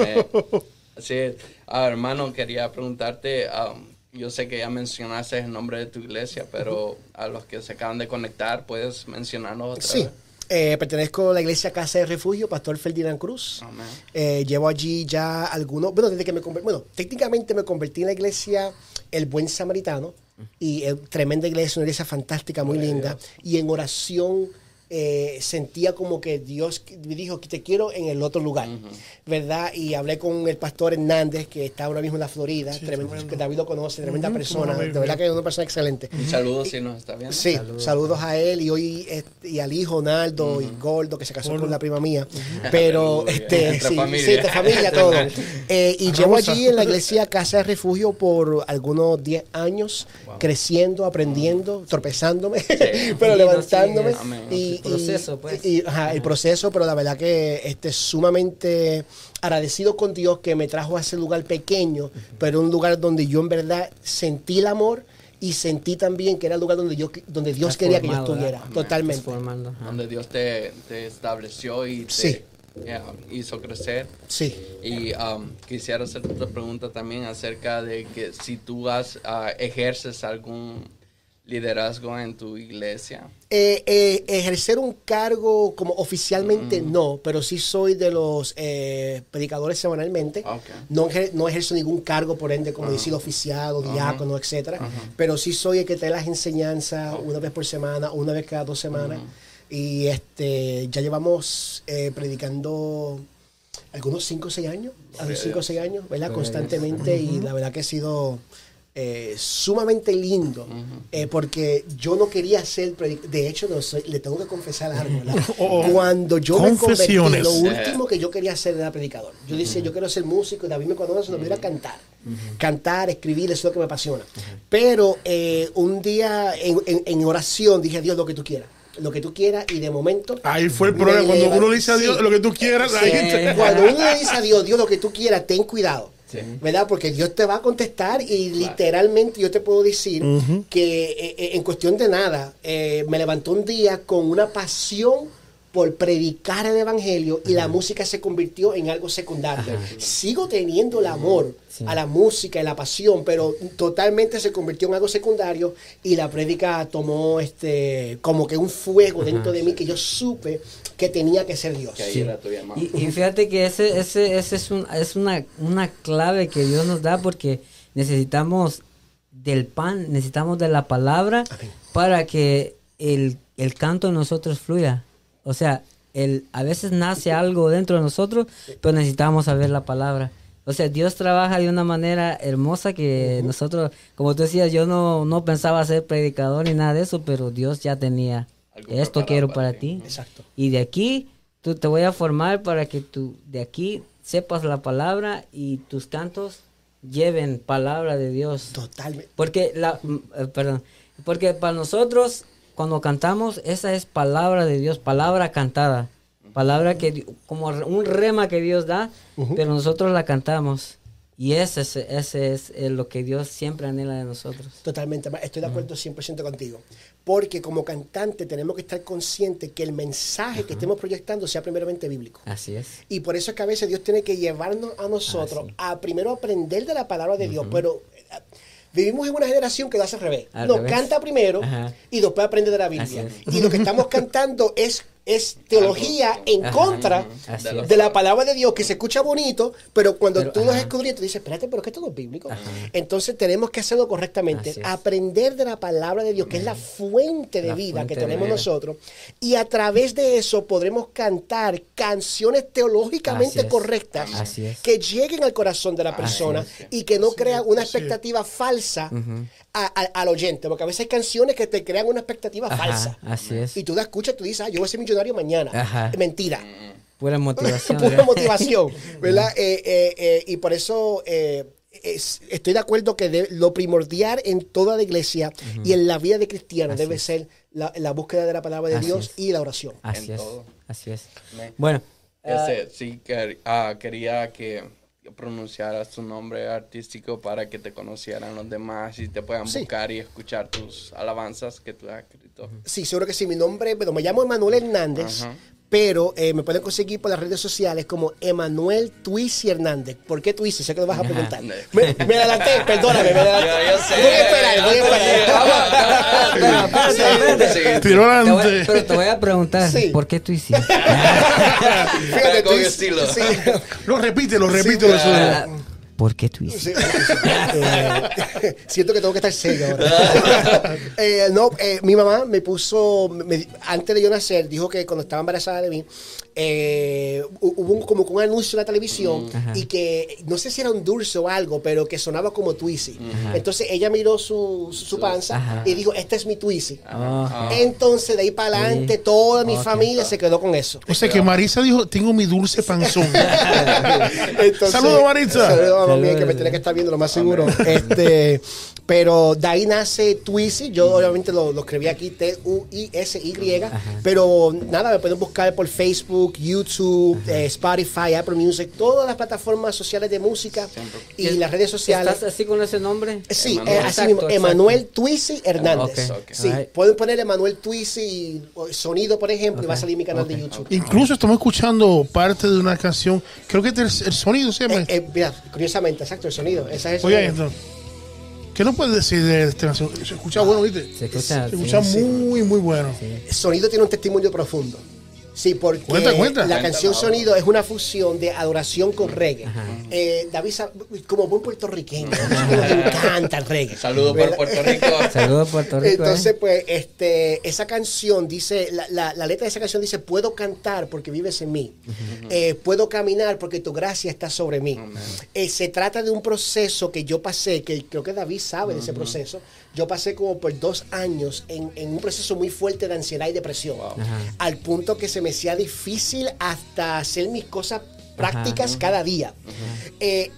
Así es. Ah, hermano, quería preguntarte, um, yo sé que ya mencionaste el nombre de tu iglesia, pero a los que se acaban de conectar, ¿puedes mencionarnos otra sí. Eh, pertenezco a la iglesia Casa de Refugio, Pastor Ferdinand Cruz. Eh, llevo allí ya algunos, bueno, desde que me convertí, bueno, técnicamente me convertí en la iglesia El Buen Samaritano, y es tremenda iglesia, una iglesia fantástica, muy linda, y en oración eh, sentía como que Dios me dijo que te quiero en el otro lugar, ¿verdad? Y hablé con el pastor Hernández, que está ahora mismo en la Florida, que David lo conoce, tremenda persona, de verdad que es una persona excelente. Saludos si nos está viendo. Sí, saludos. a él y hoy y al hijo Naldo y Gordo, que se casó con la prima mía. Pero, este, sí, familia. sí, familia, todo. Eh, y llevo allí en la iglesia Casa de Refugio por algunos 10 años, creciendo, aprendiendo, tropezándome, pero levantándome. y, el proceso, pues. el proceso, pero la verdad que este, sumamente agradecido con Dios que me trajo a ese lugar pequeño, pero un lugar donde yo en verdad sentí el amor y sentí también que era el lugar donde, yo, donde Dios quería que yo estuviera, totalmente. Donde Dios te, estableció y te hizo crecer. Sí. Y um, quisiera hacer otra pregunta también acerca de que si tú has, uh, ejerces algún liderazgo en tu iglesia? Eh, eh, ejercer un cargo como oficialmente mm. no, pero sí soy de los eh, predicadores semanalmente. No, no, ejerzo ningún cargo, por ende, como decir oficiado, diácono, etcétera. Pero sí soy el que trae las enseñanzas una vez por semana, una vez cada dos semanas. Y este ya llevamos predicando algunos 5 o 6 años, 5 o 6 años, ¿verdad? Constantemente y la verdad que ha sido eh, sumamente lindo, eh, porque yo no quería ser predicador. De hecho, no soy, le tengo que confesar algo. Oh, oh. Cuando yo me convertí, lo último que yo quería hacer era predicador. Yo decía, yo quiero ser músico y David me conoce, no me iba a cantar. Cantar, escribir, eso es lo que me apasiona. Pero eh, un día en, oración dije, Dios, lo que tú quieras lo que tú quieras y de momento. Ahí fue el problema. Cuando uno le dice a Dios lo que tú quieras, Cuando uno le dice a Dios, Dios, lo que tú quieras, ten cuidado. ¿Verdad? Porque Dios te va a contestar y literalmente yo te puedo decir que eh, eh, en cuestión de nada, eh, me levantó un día con una pasión por predicar el evangelio y la música se convirtió en algo secundario. Sigo teniendo el amor a la música y la pasión, pero totalmente se convirtió en algo secundario y la prédica tomó este como que un fuego dentro de mí que yo supe que tenía que ser Dios. y, fíjate que ese, ese, ese es, un, es una, una clave que Dios nos da porque necesitamos del pan, necesitamos de la palabra para que el, el canto en nosotros fluya. O sea, el, a veces nace algo dentro de nosotros, pero necesitamos saber la palabra. O sea, Dios trabaja de una manera hermosa que nosotros, como tú decías, yo no, no pensaba ser predicador ni nada de eso, pero Dios ya tenía, esto quiero para, ti. Exacto. Y de aquí, tú te voy a formar para que tú de aquí sepas la palabra y tus cantos lleven palabra de Dios. Totalmente. Porque la, eh, perdón, porque para nosotros cuando cantamos, esa es palabra de Dios, palabra cantada. Palabra que, como un rema que Dios da, pero nosotros la cantamos. Y ese es, ese es lo que Dios siempre anhela de nosotros. Totalmente, estoy de acuerdo 100% contigo. Porque como cantante tenemos que estar conscientes que el mensaje que estemos proyectando sea primeramente bíblico. Así es. Y por eso es que a veces Dios tiene que llevarnos a nosotros a primero aprender de la palabra de Dios, pero Vivimos en una generación que lo hace al revés. Nos canta primero y después aprende de la Biblia. Y lo que estamos cantando es es teología en contra de la palabra de Dios, que se escucha bonito, pero cuando tú los escudriñas, tú dices, espérate, pero es que esto no es bíblico. Entonces tenemos que hacerlo correctamente, aprender de la palabra de Dios, que es la fuente de vida que tenemos nosotros, y a través de eso podremos cantar canciones teológicamente correctas que lleguen al corazón de la persona y que no crean una expectativa falsa al oyente, porque a veces hay canciones que te crean una expectativa falsa. Así es. Y tú la escuchas, tú dices, ah, yo voy a ser millonario mañana. Mentira. Pura motivación. Pura motivación, ¿verdad? Eh, eh, eh, y por eso estoy de acuerdo que lo primordial en toda la iglesia y en la vida de cristiano debe ser la, búsqueda de la palabra de Dios y la oración. Así es. Así es. Bueno. sí, ah, quería que pronunciaras tu nombre artístico para que te conocieran los demás y te puedan buscar y escuchar tus alabanzas que tú has escrito. Sí, seguro que sí. Mi nombre, bueno, me llamo Emanuel Hernández, pero eh, me pueden conseguir por las redes sociales como Emanuel Twisi Hernández. ¿Por qué Twisi? Sé que lo vas a preguntar. me, adelanté, perdóname, me adelanté. voy a esperar, voy a esperar. Pero te voy a preguntar, ¿por qué Twisi? Fíjate, con estilo. Lo repite, lo repite. ¿Por qué Twisi? Eh, siento que tengo que estar serio ahora. Eh, no, mi mamá me puso, antes de yo nacer, dijo que cuando estaba embarazada de mí, eh, hubo como un anuncio en la televisión y que no sé si era un dulce o algo, pero que sonaba como Twizy. Entonces ella miró su, su panza y dijo, este es mi Twizy. Ah. Entonces de ahí para adelante toda mi familia se quedó con eso. O sea que Marisa dijo, tengo mi dulce panzón. Saludos Marisa. Saludos mami que me tiene que estar viendo lo más seguro. este, pero de ahí nace Twizy. Yo obviamente lo, lo escribí aquí T-U-I-S-Y. Pero nada, me pueden buscar por Facebook YouTube, eh, Spotify, Apple Music, todas las plataformas sociales de música y las redes sociales. ¿Estás así con ese nombre? Sí, eh, así mismo, Emanuel Twisi Hernández. Sí, pueden poner Emanuel Twisi sonido, por ejemplo, y va a salir mi canal de YouTube. Incluso estamos escuchando parte de una canción, creo que es el, sonido se llama. Eh, mira, curiosamente, exacto, el sonido. Esa es Oye, esto. ¿Qué nos puedes decir de esta canción? Se escucha bueno, ¿viste? Se escucha, Se escucha muy, muy bueno. El sonido tiene un testimonio profundo. Sí, porque la canción Sonido es una fusión de adoración con reggae. Eh, David, como buen puertorriqueño, me encanta el reggae. Saludos por Puerto Rico. Saludos Puerto Rico. Entonces, eh. pues, este, esa canción dice, la, letra de esa canción dice, puedo cantar porque vives en mí. Eh, puedo caminar porque tu gracia está sobre mí. se trata de un proceso que yo pasé, que creo que David sabe de ese proceso, yo pasé como por dos años en, un proceso muy fuerte de ansiedad y depresión, al punto que se me hacía difícil hasta hacer mis cosas prácticas cada día. Eh,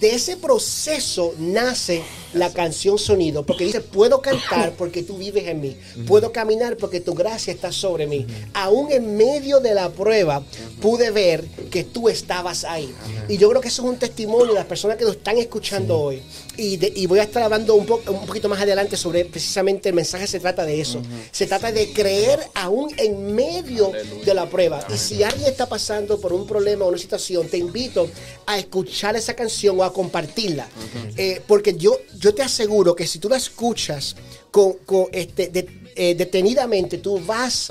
de ese proceso nace la canción Sonido, porque dice, puedo cantar porque tú vives en mí, puedo caminar porque tu gracia está sobre mí. Aún en medio de la prueba pude ver que tú estabas ahí. Y yo creo que eso es un testimonio de las personas que nos están escuchando hoy. Y, voy a estar hablando un, un poquito más adelante sobre precisamente el mensaje se trata de eso. Se trata de creer aún en medio de la prueba. Y si alguien está pasando por un problema o una situación, te invito a escuchar esa canción o a compartirla. Eh, porque yo, yo te aseguro que si tú la escuchas con, este, eh, detenidamente, tú vas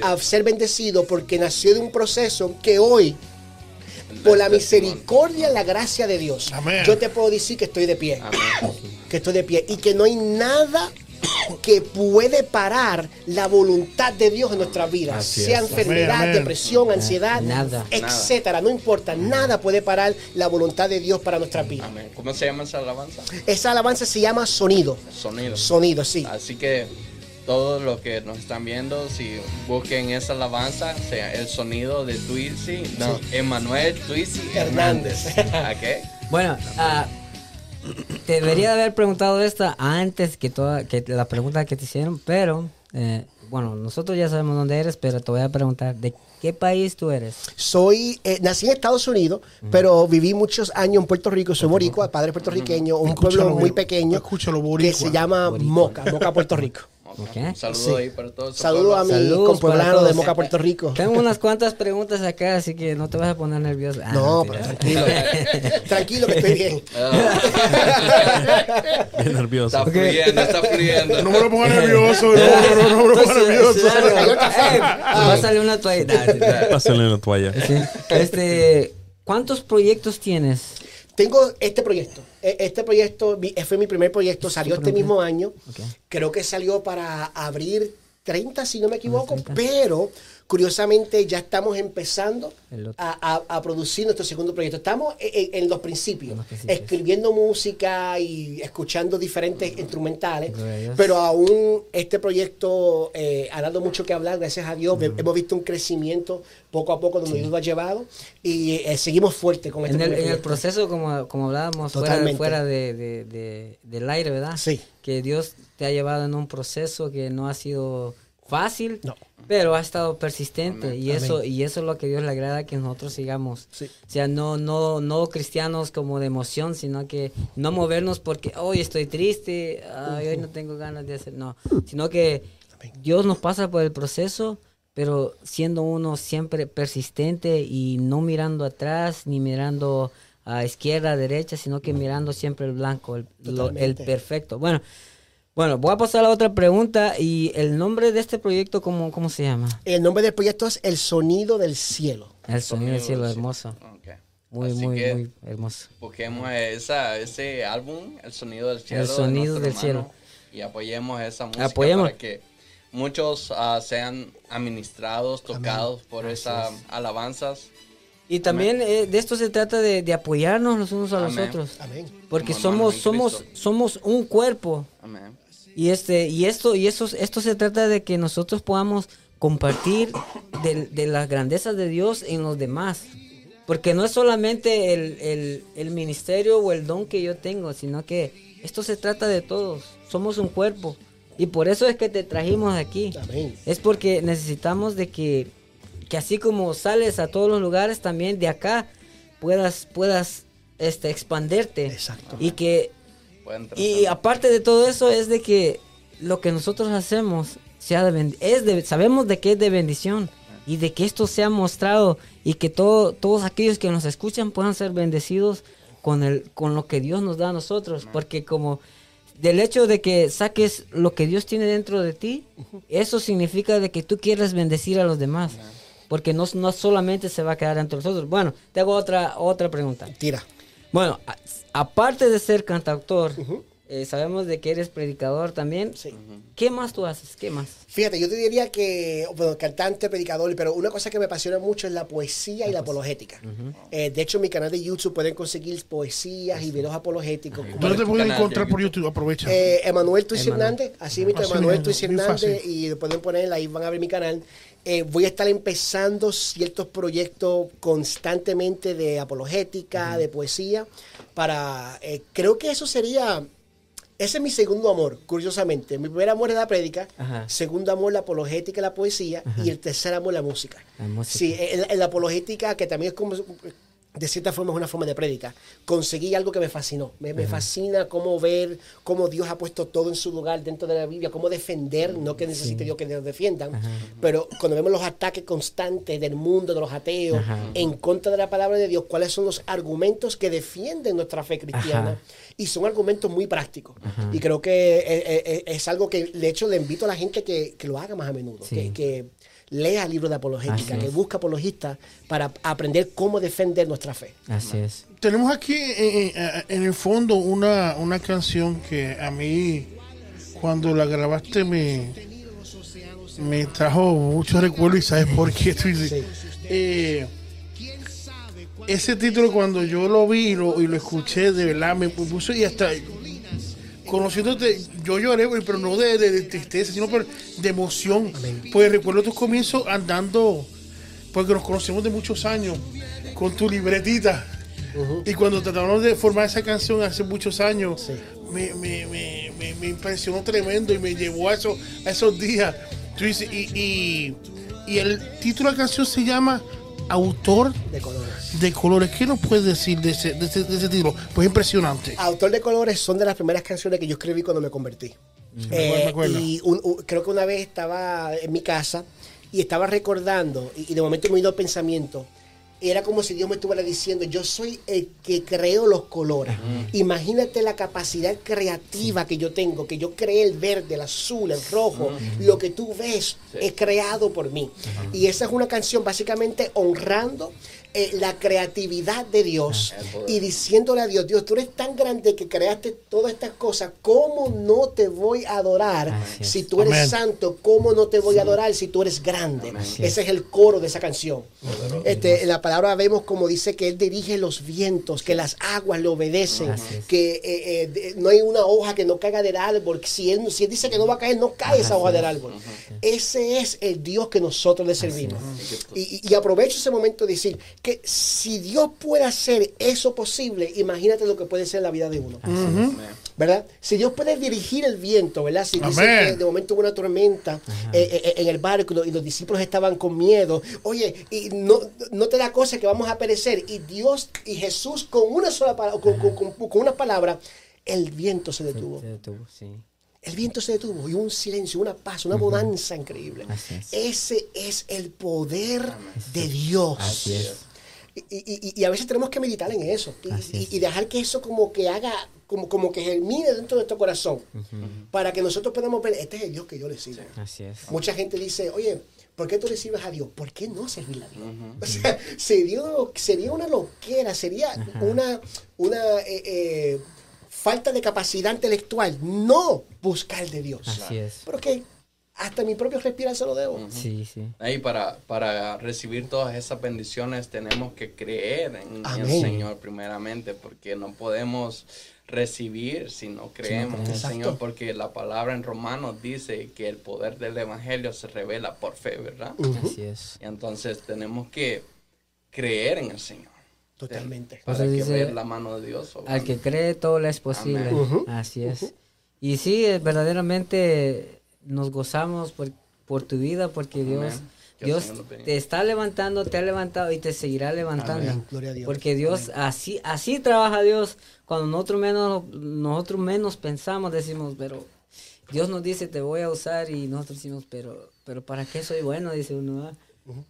a ser, bendecido porque nació de un proceso que hoy por la misericordia y la gracia de Dios, yo te puedo decir que estoy de pie. Que estoy de pie. Y que no hay nada que puede parar la voluntad de Dios en nuestra vida, sea enfermedad, depresión, ansiedad, etcétera, no importa, nada puede parar la voluntad de Dios para nuestra vida. ¿Cómo se llama esa alabanza? Esa alabanza se llama sonido. Sonido. Sonido, sí. Así que todos los que nos están viendo, si busquen esa alabanza, sea el sonido de Twisi, no, Emanuel Twisi Hernández. qué? Bueno, uh, te debería haber preguntado esta antes que toda que la pregunta que te hicieron, pero eh, bueno, nosotros ya sabemos dónde eres, pero te voy a preguntar de qué país tú eres. Soy eh, nací en Estados Unidos, pero viví muchos años en Puerto Rico. Soy boricua, padre puertorriqueño, un pueblo muy pequeño que se llama Moca, Moca, Puerto Rico. Okay. Saludos ahí para todos. Saludos a mi compueblano de Moca, Puerto Rico. Tengo unas cuantas preguntas acá, así que no te vas a poner nervioso. Ah, no, pero tranquilo. tranquilo que estoy bien. bien nervioso. Está fluyendo, está fluyendo. No me lo pongas nervioso. No, no, no, no, me lo pongas nervioso. va a salir una toalla. Va a salir una toalla. Este, ¿Cuántos proyectos tienes? Tengo este proyecto. E, este proyecto fue mi primer proyecto, salió este mismo año. Creo que salió para abrir 30, si no me equivoco, pero Curiosamente, ya estamos empezando a, producir nuestro segundo proyecto. Estamos en, los, principios, escribiendo música y escuchando diferentes instrumentales, pero aún este proyecto eh, ha dado mucho que hablar, gracias a Dios. Hemos visto un crecimiento poco a poco donde Dios lo ha llevado y eh, seguimos fuertes con este en el, en el proceso, como, como hablábamos, fuera, de, del aire, ¿verdad? Sí. Que Dios te ha llevado en un proceso que no ha sido fácil. Pero ha estado persistente y eso y eso es lo que Dios le agrada que nosotros sigamos. O sea, no no no cristianos como de emoción, sino que no movernos porque hoy estoy triste, hoy no tengo ganas de hacer, no, sino que Dios nos pasa por el proceso, pero siendo uno siempre persistente y no mirando atrás ni mirando a izquierda, a derecha, sino que mirando siempre el blanco, el, el perfecto. Bueno, bueno, voy a pasar a la otra pregunta. ¿Y el nombre de este proyecto cómo, cómo se llama? El nombre del proyecto es El Sonido del Cielo. El Sonido, del Cielo, hermoso. Muy, muy, muy hermoso. Busquemos esa, ese álbum, El Sonido del Cielo. El Sonido del Cielo. Y apoyemos esa música para que muchos uh, sean administrados, tocados por esas alabanzas. Y también eh, de esto se trata de, de, apoyarnos los unos a los otros. Amén. Porque somos, somos, somos un cuerpo. Amén. Y este, y esto, y eso, esto se trata de que nosotros podamos compartir de, las grandezas de Dios en los demás. Porque no es solamente el, ministerio o el don que yo tengo, sino que esto se trata de todos. Somos un cuerpo. Y por eso es que te trajimos aquí. Es porque necesitamos de que, que así como sales a todos los lugares, también de acá puedas, puedas este, expanderte. Exacto. Y que y aparte de todo eso es de que lo que nosotros hacemos sea de es de, sabemos de que es de bendición y de que esto sea mostrado y que todo, todos aquellos que nos escuchan puedan ser bendecidos con el con lo que Dios nos da a nosotros, porque como del hecho de que saques lo que Dios tiene dentro de ti, eso significa de que tú quieres bendecir a los demás. Porque no, no solamente se va a quedar entre nosotros. Bueno, te hago otra, otra pregunta. Tira. Bueno, aparte de ser cantautor, eh, sabemos de que eres predicador también. Sí. ¿Qué más tú haces? ¿Qué más? Fíjate, yo te diría que, bueno, cantante, predicador, pero una cosa que me apasiona mucho es la poesía y la apologética. Eh, de hecho, en mi canal de YouTube pueden conseguir poesías y videos apologéticos. ¿Dónde te pueden encontrar por YouTube? Aprovecha. Eh, Emanuel Tuiz Hernández, así mismo, Emanuel Tuiz Hernández, y pueden poner, ahí van a ver mi canal. Voy a estar empezando ciertos proyectos constantemente de apologética, de poesía, para, creo que eso sería ese es mi segundo amor, curiosamente. Mi primer amor es la prédica, segundo amor la apologética y la poesía, y el tercer amor la música. La música. Sí, en, la apologética, que también es como de cierta forma es una forma de prédica. Conseguí algo que me fascinó. Me, fascina cómo ver cómo Dios ha puesto todo en su lugar dentro de la Biblia, cómo defender, no que necesite Dios que nos defiendan, pero cuando vemos los ataques constantes del mundo, de los ateos, en contra de la palabra de Dios, cuáles son los argumentos que defienden nuestra fe cristiana. Y son argumentos muy prácticos. Y creo que es, algo que, de hecho, le invito a la gente que, lo haga más a menudo. que lea libros de apologética, que busca apologistas para aprender cómo defender nuestra fe. Así es. Tenemos aquí eh, eh, en, el fondo una, una canción que a mí, cuando la grabaste, me, me trajo muchos recuerdos y sabes por qué. Eh, ese título cuando yo lo vi y lo, y lo escuché, de verdad me puso y hasta conociéndote, yo lloré, pero no de, tristeza, sino de emoción. Pues recuerdo tus comienzos andando, porque nos conocemos de muchos años, con tu libretita. Y cuando tratamos de formar esa canción hace muchos años, me, impresionó tremendo y me llevó a, eso, a esos días. y, y el título de la canción se llama autor de colores. De colores. ¿Qué nos puedes decir de ese, de, ese, título? Pues impresionante. Autor de colores son de las primeras canciones que yo escribí cuando me convertí. Eh, y creo que una vez estaba en mi casa y estaba recordando, y, de momento me vino el pensamiento, era como si Dios me estuviera diciendo, yo soy el que creo los colores. Imagínate la capacidad creativa que yo tengo, que yo creé el verde, el azul, el rojo, lo que tú ves es creado por mí. Y esa es una canción básicamente honrando eh, la creatividad de Dios y diciéndole a Dios, Dios, tú eres tan grande que creaste todas estas cosas, ¿cómo no te voy a adorar si tú eres santo? ¿Cómo no te voy a adorar si tú eres grande? Ese es el coro de esa canción. Este, en la palabra vemos como dice que Él dirige los vientos, que las aguas le obedecen, que eh, eh, no hay una hoja que no caiga del árbol. Si él, si él dice que no va a caer, no cae esa hoja del árbol. Ese es el Dios que nosotros le servimos. Y, y aprovecho ese momento de decir, que si Dios puede hacer eso posible, imagínate lo que puede ser la vida de uno. ¿Verdad? Si Dios puede dirigir el viento, ¿verdad? Si dice que de momento hubo una tormenta eh, eh, eh, en el barco y los discípulos estaban con miedo, oye, y no, no te da cosa que vamos a perecer. Y Dios y Jesús con una sola palabra, con, con, una palabra, el viento se detuvo. Se detuvo sí el viento se detuvo y un silencio, una paz, una bonanza increíble. Ese es el poder de Dios. Así es. Y, a veces tenemos que meditar en eso y, dejar que eso como que haga, como, como que germine dentro de nuestro corazón para que nosotros podamos ver, este es el Dios que yo le sirvo. Así es. Mucha gente dice, oye, ¿por qué tú le sirves a Dios? ¿Por qué no servir a Dios? O sea, sería, sería una loquera, sería una, una eh, eh, falta de capacidad intelectual no buscar de Dios. Así es. Porque hasta mi propio respirar se lo debo. Sí, sí. Ahí para, para recibir todas esas bendiciones tenemos que creer en, el Señor primeramente, porque no podemos recibir si no creemos en el Señor, porque la palabra en Romanos dice que el poder del Evangelio se revela por fe, ¿verdad? Así es. Y entonces tenemos que creer en el Señor. Totalmente. Para que ver la mano de Dios. Al que cree todo le es posible. Así es. Y sí, verdaderamente nos gozamos por, por tu vida porque Dios, Dios te está levantando, te ha levantado y te seguirá levantando. Porque Dios, así, así trabaja Dios. Cuando nosotros menos, nosotros menos pensamos, decimos, pero Dios nos dice, te voy a usar y nosotros decimos, pero, pero ¿para qué soy bueno? Dice uno.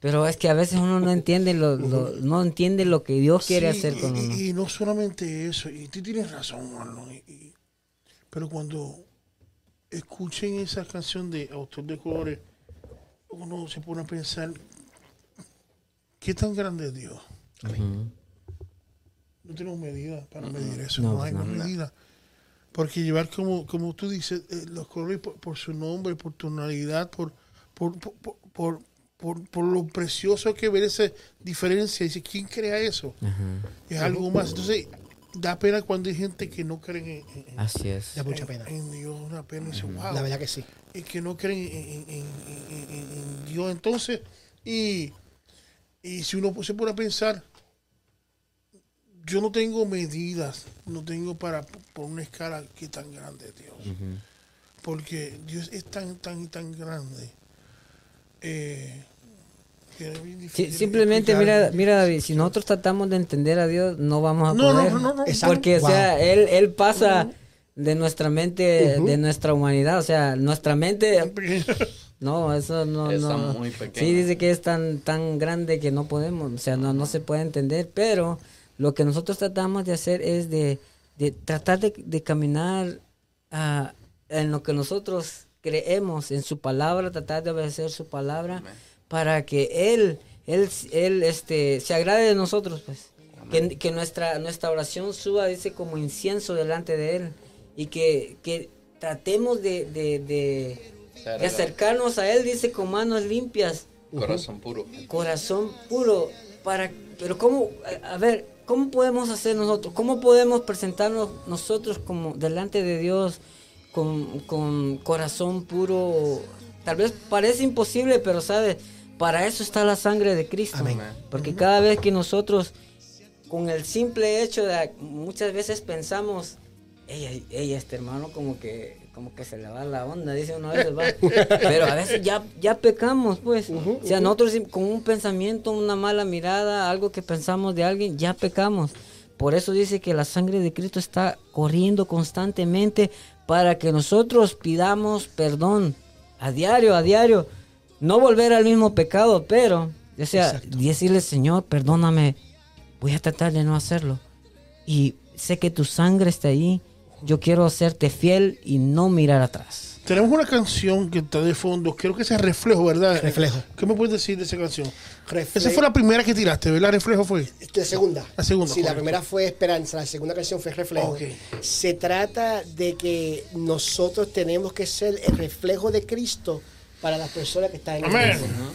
Pero es que a veces uno no entiende lo, no entiende lo que Dios quiere hacer con uno. Y, no solamente eso, y tú tienes razón, Pero cuando escuchen esa canción de Autor de Colores, uno se pone a pensar, ¿qué tan grande es Dios? No tenemos medida para medir eso, no, hay medida. Porque llevar, como, como tú dices, eh, los colores por, su nombre, por tonalidad, por, por, por, por, lo precioso que ver esa diferencia. Dice, ¿quién crea eso? Es algo más. Entonces, da pena cuando hay gente que no cree en, Así es. Da mucha pena. En, Dios, una pena. La verdad que sí. Y que no creen en, Dios. Entonces, y, y si uno se pone a pensar, yo no tengo medidas, no tengo para por una escala que tan grande Dios. Porque Dios es tan, tan, tan grande. Eh, simplemente mira, mira David, si nosotros tratamos de entender a Dios, no vamos a poder. No, no, no, porque, o sea, él, él pasa de nuestra mente, de nuestra humanidad, o sea, nuestra mente... No, eso no, no. Muy sí, dice que es tan, tan grande que no podemos, o sea, no, no se puede entender, pero lo que nosotros tratamos de hacer es de, tratar de, caminar ah, en lo que nosotros creemos, en su palabra, tratar de obedecer su palabra, para que Él, Él, Él este, se agrade de nosotros, pues. Que, nuestra, nuestra oración suba, dice, como incienso delante de Él. Y que, que tratemos de, de, acercarnos a Él, dice, con manos limpias. Corazón puro. Corazón puro. Para, pero cómo, a ver, ¿Cómo podemos hacer nosotros? ¿Cómo podemos presentarnos nosotros como delante de Dios con, corazón puro? Tal vez parece imposible, pero sabes, para eso está la sangre de Cristo. Porque cada vez que nosotros, con el simple hecho de muchas veces pensamos, ella, ella, este hermano como que como que se le va la onda, dice uno a veces, va. Pero a veces ya, ya pecamos, pues. o sea, nosotros con un pensamiento, una mala mirada, algo que pensamos de alguien, ya pecamos. Por eso dice que la sangre de Cristo está corriendo constantemente para que nosotros pidamos perdón a diario, a diario. No volver al mismo pecado, pero, o sea, decirle, Señor, perdóname, voy a tratar de no hacerlo. Y sé que tu sangre está ahí yo quiero hacerte fiel y no mirar atrás. Tenemos una canción que está de fondo, creo que es Reflejo, ¿verdad? Reflejo. ¿Qué me puedes decir de esa canción? Esa fue la primera que tiraste, ¿verdad? Reflejo fue. La segunda. La segunda. Sí, la primera fue Esperanza, la segunda canción fue Reflejo. Se trata de que nosotros tenemos que ser el reflejo de Cristo para las personas que están en el mundo.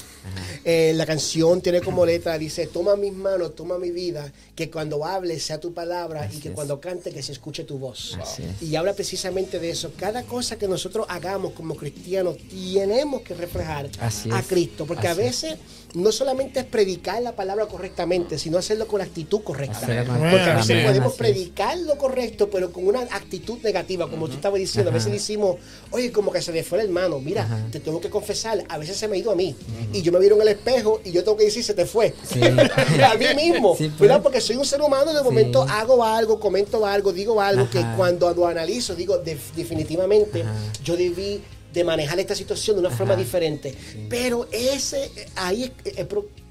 Eh, la canción tiene como letra, dice, toma mis manos, toma mi vida, que cuando hable sea tu palabra y que cuando cante que se escuche tu voz. Y habla precisamente de eso. Cada cosa que nosotros hagamos como cristianos tenemos que reflejar a Cristo, porque a veces no solamente es predicar la palabra correctamente, sino hacerlo con la actitud correcta. Porque a veces podemos predicar lo correcto, pero con una actitud negativa, como tú estabas diciendo. A veces decimos, oye, como que se le fue el hermano, mira, te tengo que confesar, a veces se me ha ido a mí. Y yo me vieron en el espejo y yo tengo que decir, se te fue. a mí mismo, pues. Porque soy un ser humano, de momento hago algo, comento algo, digo algo, que cuando lo analizo, digo, definitivamente, yo debí de manejar esta situación de una forma diferente. Pero ese, ahí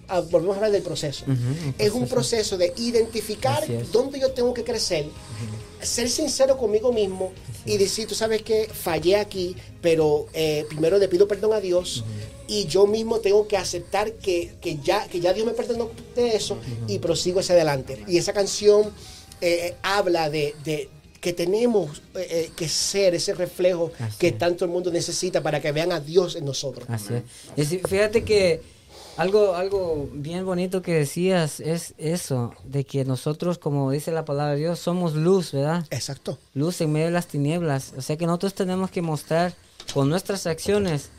ah, volvemos a hablar del proceso. es un proceso. de identificar dónde yo tengo que crecer, ser sincero conmigo mismo y decir, tú sabes que fallé aquí, pero eh, primero le pido perdón a Dios y yo mismo tengo que aceptar que, ya, que ya Dios me perdonó de eso y prosigo hacia adelante. Y esa canción eh, habla de que tenemos eh, eh, que ser ese reflejo que tanto el mundo necesita para que vean a Dios en nosotros. Así es. fíjate que algo, algo bien bonito que decías es eso, de que nosotros, como dice la palabra de Dios, somos luz, ¿verdad? Exacto. Luz en medio de las tinieblas. O sea que nosotros tenemos que mostrar con nuestras acciones,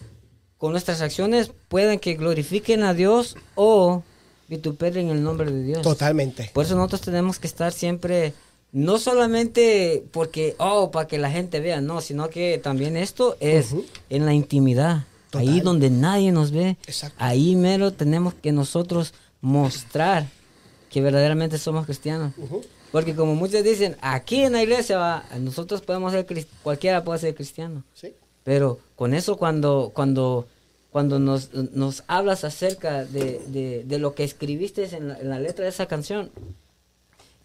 con nuestras acciones pueden que glorifiquen a Dios o vituperen el nombre de Dios. Totalmente. Por eso nosotros tenemos que estar siempre no solamente porque, oh, para que la gente vea, no, sino que también esto es en la intimidad. Ahí donde nadie nos ve. Ahí mero tenemos que nosotros mostrar que verdaderamente somos cristianos. Porque como muchos dicen, aquí en la iglesia va, nosotros podemos ser, cualquiera puede ser cristiano. Pero con eso cuando, cuando, cuando nos, nos hablas acerca de, de, lo que escribiste en la letra de esa canción,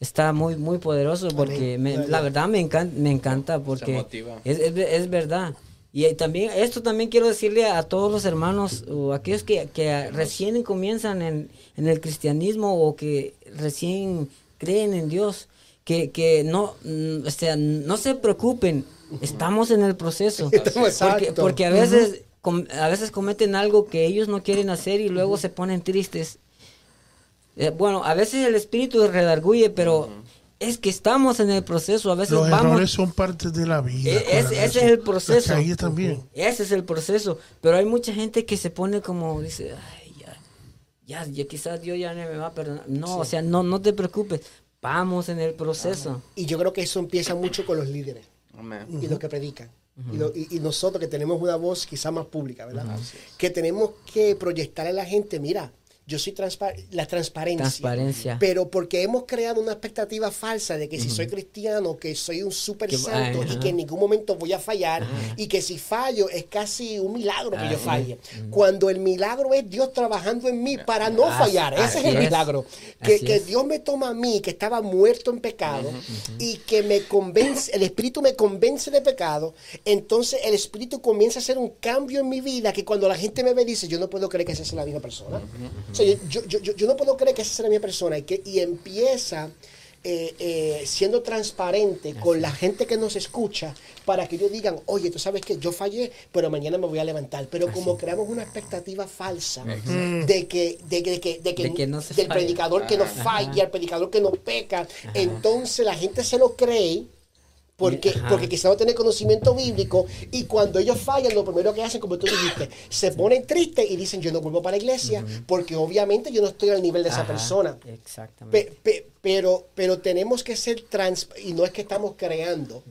está muy muy poderoso porque la verdad. me encanta me encanta porque es, es, verdad. Y también esto también quiero decirle a todos los hermanos o aquellos que, que recién comienzan en, en, el cristianismo o que recién creen en Dios que, que no o sea, no se preocupen estamos en el proceso. Porque, porque a veces a veces cometen algo que ellos no quieren hacer y luego se ponen tristes eh, bueno, a veces el espíritu redarguye, pero es que estamos en el proceso. A veces Los errores son parte de la vida. E, ese es el proceso. también. Ese es el proceso. Pero hay mucha gente que se pone como, dice, Ay, ya, ya, quizás Dios ya no me va a perdonar. No, o sea, no, no te preocupes. Vamos en el proceso. Y yo creo que eso empieza mucho con los líderes y los que predican. y, nosotros que tenemos una voz quizá más pública, ¿verdad? Que tenemos que proyectar a la gente, mira, yo soy la transparencia. Transparencia. Pero porque hemos creado una expectativa falsa de que si soy cristiano, que soy un súper santo y que en ningún momento voy a fallar y que si fallo es casi un milagro que yo falle. Cuando el milagro es Dios trabajando en mí para no fallar. Ese es el milagro. Que, que, Dios me toma a mí, que estaba muerto en pecado, y que me convence, el Espíritu me convence de pecado. Entonces el Espíritu comienza a hacer un cambio en mi vida que cuando la gente me ve dice, yo no puedo creer que esa sea la misma persona yo, yo, yo, no puedo creer que esa sea mi persona y, que, y empieza eh, eh, siendo transparente con la gente que nos escucha para que ellos digan, oye, tú sabes que yo fallé, pero mañana me voy a levantar. Pero como creamos una expectativa falsa de que, de, que, de que, del predicador que no falla, el predicador que no peca, entonces la gente se lo cree porque, porque quizás no tienen conocimiento bíblico y cuando ellos fallan, lo primero que hacen, como tú dijiste, se ponen tristes y dicen, yo no vuelvo para la iglesia, porque obviamente yo no estoy al nivel de esa persona. Exactamente. pero, pero tenemos que ser trans, y no es que estamos creando,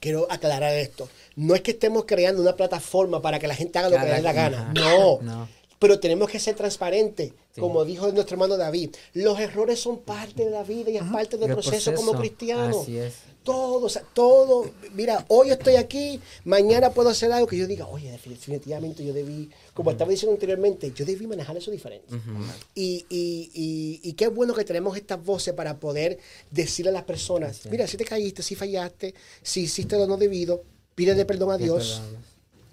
quiero aclarar esto, no es que estemos creando una plataforma para que la gente haga lo que le dé la gana, no. Pero tenemos que ser transparentes, como dijo nuestro hermano David. Los errores son parte de la vida y es parte del proceso, como cristiano. Así es todo, o sea, todo, mira, hoy estoy aquí, mañana puedo hacer algo que yo diga, oye, definitivamente yo debí, como estaba diciendo anteriormente, yo debí manejar eso diferente. y, y, y, qué bueno que tenemos estas voces para poder decirle a las personas, mira, si te caíste, si fallaste, si hiciste lo no debido, pídele perdón a Dios.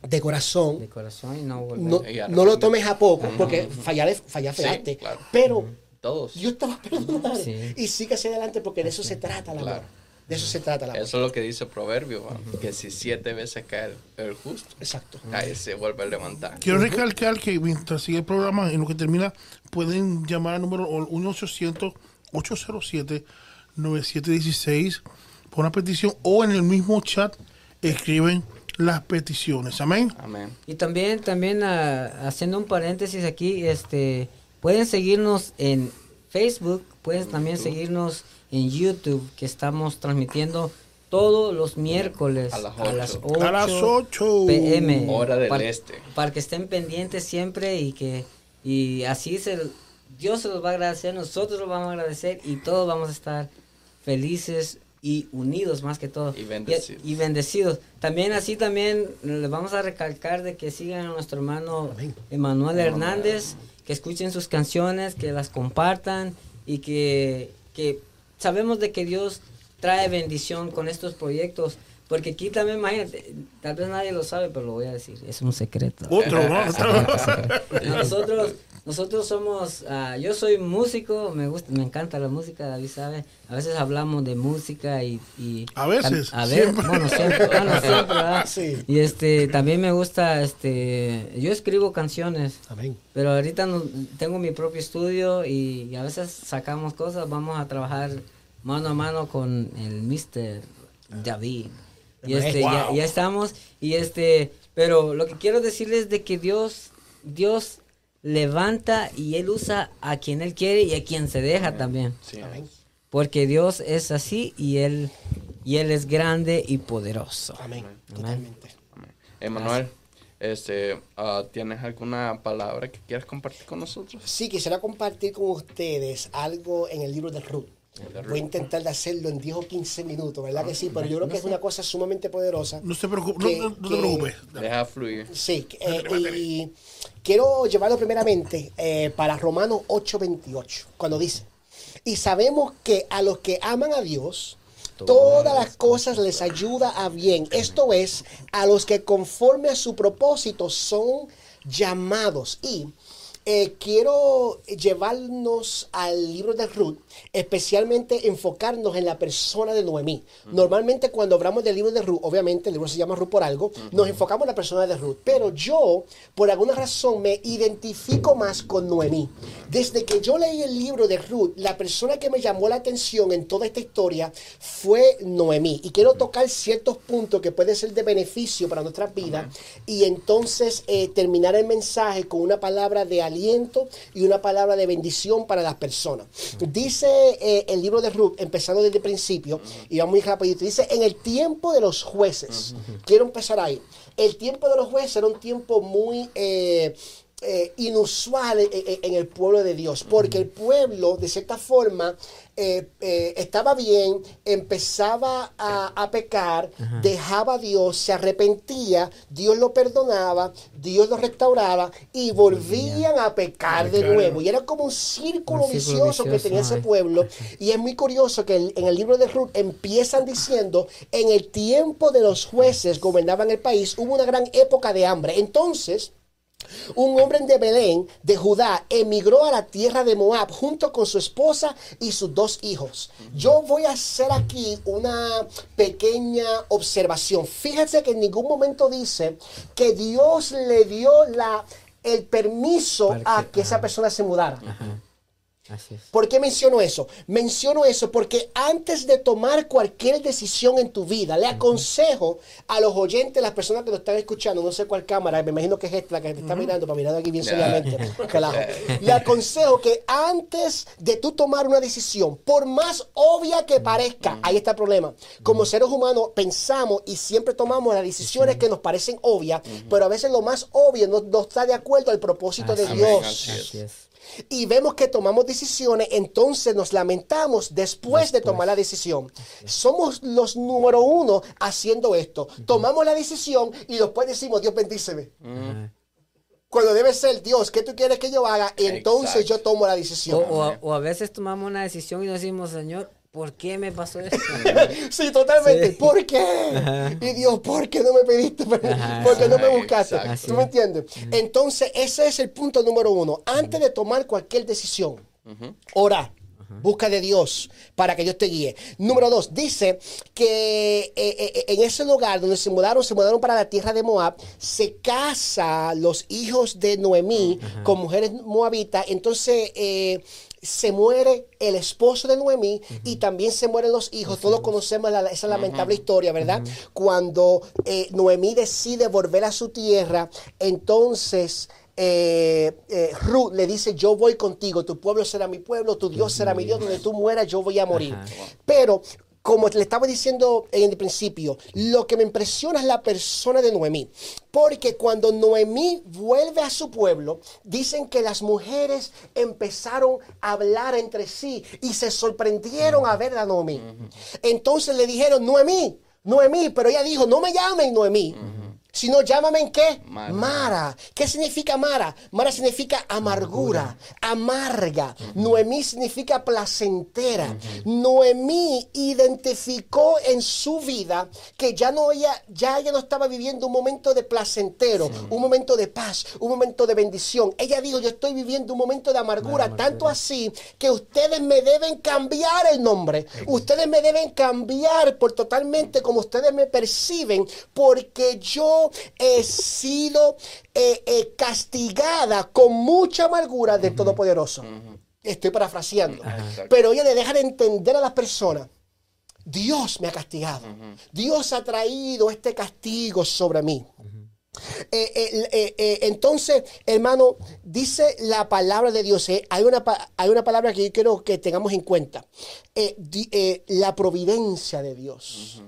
De corazón, de corazón y no, no, lo tomes a poco, porque fallar, fallar fallaste. Pero todos. Dios te va a perdonar. Y sigue hacia adelante porque de eso se trata la claro. De eso se trata la Eso es lo que dice el proverbio, que si siete veces cae el, justo, Exacto. ahí se vuelve a levantar. Quiero recalcar que mientras sigue el programa, en lo que termina, pueden llamar al número 1-800-807-9716 por una petición o en el mismo chat escriben las peticiones. Amén. Amén. Y también, también ah, haciendo un paréntesis aquí, este, pueden seguirnos en Facebook, pueden también seguirnos en YouTube que estamos transmitiendo todos los miércoles a las 8, pm. Hora del este. Para que estén pendientes siempre y que y así se, Dios se los va a agradecer, nosotros los vamos a agradecer y todos vamos a estar felices y unidos más que todo. Y bendecidos. Y, bendecidos. También así también les vamos a recalcar de que sigan a nuestro hermano Emanuel Hernández, que escuchen sus canciones, que las compartan y que, que sabemos de que Dios trae bendición con estos proyectos. Porque aquí también, imagínate, tal vez nadie lo sabe, pero lo voy a decir, es un secreto. Otro, Nosotros, nosotros somos, uh, yo soy músico, me gusta, me encanta la música, David sabe. A veces hablamos de música y... y a veces. A, ver, bueno, siempre, bueno, siempre, ¿verdad? Sí. Y este, también me gusta, este, yo escribo canciones. Amén. Pero ahorita no, tengo mi propio estudio y, a veces sacamos cosas, vamos a trabajar mano a mano con el Mr. David. Y este, ya, ya, estamos, y este, pero lo que quiero decirles es de que Dios, Dios levanta y Él usa a quien Él quiere y a quien se deja también. Porque Dios es así y Él, y él es grande y poderoso. Amén. Totalmente. Emanuel, este, ah, ¿tienes alguna palabra que quieras compartir con nosotros? Sí, quisiera compartir con ustedes algo en el libro de Ruth. Voy a intentar de hacerlo en 10 o 15 minutos, ¿verdad que sí? Pero yo creo que es una cosa sumamente poderosa. No, se preocupe, no, te preocupes. Deja fluir. Sí, eh, y quiero llevarlo primeramente eh, para Romanos 8:28, cuando dice, Y sabemos que a los que aman a Dios, todas las cosas les ayuda a bien. Esto es, a los que conforme a su propósito son llamados. Y eh, quiero llevarnos al libro de Ruth, especialmente enfocarnos en la persona de Noemí. Normalmente cuando hablamos del libro de Ruth, obviamente el libro se llama Ruth por algo, nos enfocamos en la persona de Ruth. Pero yo, por alguna razón, me identifico más con Noemí. Desde que yo leí el libro de Ruth, la persona que me llamó la atención en toda esta historia fue Noemí. Y quiero tocar ciertos puntos que pueden ser de beneficio para nuestra vida y entonces eh, terminar el mensaje con una palabra de aliento y una palabra de bendición para las personas. Dice eh, el libro de Ruth, empezando desde el principio, y vamos muy rapidito, dice, en el tiempo de los jueces, quiero empezar ahí, el tiempo de los jueces era un tiempo muy... Eh, eh, inusual en, el pueblo de Dios, porque el pueblo, de cierta forma, eh, eh, estaba bien, empezaba a, pecar, dejaba a Dios, se arrepentía, Dios lo perdonaba, Dios lo restauraba y volvían a pecar de nuevo. Y era como un círculo, vicioso, que tenía ese pueblo. Y es muy curioso que en el libro de Ruth empiezan diciendo, en el tiempo de los jueces gobernaban el país, hubo una gran época de hambre. Entonces, un hombre de Belén, de Judá, emigró a la tierra de Moab junto con su esposa y sus dos hijos. Yo voy a hacer aquí una pequeña observación. Fíjense que en ningún momento dice que Dios le dio la, el permiso a que esa persona se mudara. ¿Por qué menciono eso? Menciono eso porque antes de tomar cualquier decisión en tu vida, le aconsejo a los oyentes, las personas que nos están escuchando, no sé cuál cámara, me imagino que es esta que te está mirando, para mirar aquí bien seriamente. le aconsejo que antes de tú tomar una decisión, por más obvia que parezca, ahí está el problema. Como seres humanos pensamos y siempre tomamos las decisiones que nos parecen obvias, pero a veces lo más obvio no, está de acuerdo al propósito de Dios y vemos que tomamos decisiones, entonces nos lamentamos después, de tomar la decisión. Somos los número uno haciendo esto. Tomamos la decisión y después decimos, Dios bendíceme. Cuando debe ser Dios, ¿qué tú quieres que yo haga? Entonces yo tomo la decisión. O, a, veces tomamos una decisión y decimos, Señor, ¿por qué me pasó esto? sí, totalmente. ¿Por qué? Y Dios, ¿por qué no me pediste? ¿Por qué no me buscaste? ¿Tú me entiendes? Entonces, ese es el punto número uno. Antes de tomar cualquier decisión, ora. Busca de Dios para que Dios te guíe. Número dos, dice que eh, eh, eh, en ese lugar donde se mudaron, se mudaron para la tierra de Moab, se casa los hijos de Noemí con mujeres moabitas. Entonces, se muere el esposo de Noemí y también se mueren los hijos. Todos conocemos esa lamentable historia, ¿verdad? Cuando eh, Noemí decide volver a su tierra, entonces... Eh, eh, Ruth le dice, yo voy contigo, tu pueblo será mi pueblo, tu Dios será mi Dios, donde tú mueras yo voy a morir. Pero como le estaba diciendo en el principio, lo que me impresiona es la persona de Noemí. Porque cuando Noemí vuelve a su pueblo, dicen que las mujeres empezaron a hablar entre sí y se sorprendieron a ver a Noemí. Entonces le dijeron, Noemí, Noemí, pero ella dijo, no me llamen Noemí sino llámame en qué? Mara. ¿Qué significa Mara? Mara significa amargura, amarga. Noemí significa placentera. Noemí identificó en su vida que ya no ella, ya ella no estaba viviendo un momento de placentero, un momento de paz, un momento de bendición. Ella dijo, yo estoy viviendo un momento de amargura, tanto así que ustedes me deben cambiar el nombre. Ustedes me deben cambiar por totalmente como ustedes me perciben, porque yo he sido eh, eh, castigada con mucha amargura del Todopoderoso. Estoy parafraseando. Pero ella le deja de entender a las personas. Dios me ha castigado. Dios ha traído este castigo sobre mí. Eh, entonces, hermano, dice la palabra de Dios. hay, una, hay una palabra que yo quiero que tengamos en cuenta. la providencia de Dios.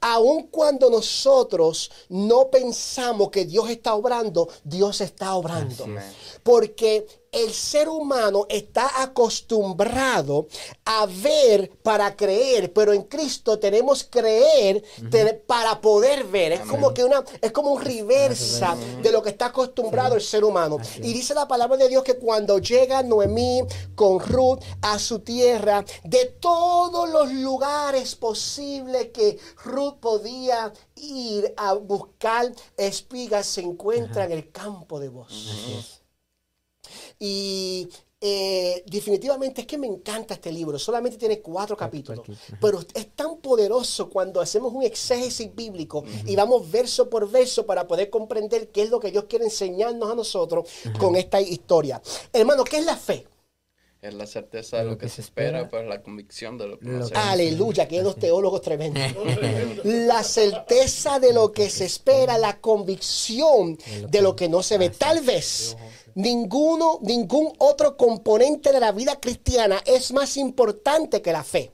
Aun cuando nosotros no pensamos que Dios está obrando, Dios está obrando. Porque el ser humano está acostumbrado a ver para creer, pero en Cristo tenemos creer para poder ver. Es como que una, es como un reversa de lo que está acostumbrado el ser humano. Y dice la palabra de Dios que cuando llega Noemí con Ruth a su tierra, de todos los lugares posibles que Ruth podía ir a buscar espigas, se encuentra en el campo de voz. Y eh, definitivamente es que me encanta este libro. Solamente tiene cuatro capítulos. Pero es tan poderoso cuando hacemos un exégesis bíblico y vamos verso por verso para poder comprender qué es lo que Dios quiere enseñarnos a nosotros con esta historia. Hermano, ¿qué es la fe? Es la certeza de lo, que, se espera, pero la convicción de lo que no se Aleluya, que hay dos teólogos tremendos. la certeza de lo que se espera, la convicción de lo que no se ve. Tal vez ninguno, ningún otro componente de la vida cristiana es más importante que la fe.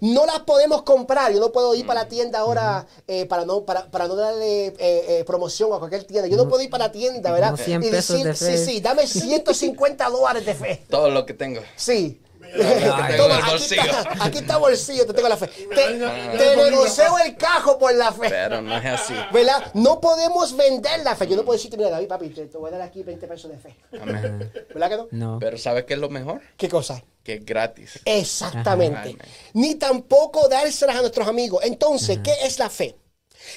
No las podemos comprar. Yo no puedo ir para la tienda ahora eh, para, no, para, para, no darle eh, eh, promoción a cualquier tienda. Yo no puedo ir para la tienda, ¿verdad? y decir, sí, sí, dame 150 dólares de fe. Todo lo que tengo. Sí. aquí, está, bolsillo, te tengo la fe. Te, negocio el cajo por la fe. Pero no es así. ¿Verdad? No podemos vender la fe. Yo no puedo decirte, mira, David, papi, te, voy a dar aquí 20 pesos de fe. ¿Verdad que no? No. Pero ¿sabes qué es lo mejor? ¿Qué cosa? Que es gratis. Exactamente. Ni tampoco dárselas a nuestros amigos. Entonces, ¿qué es la fe?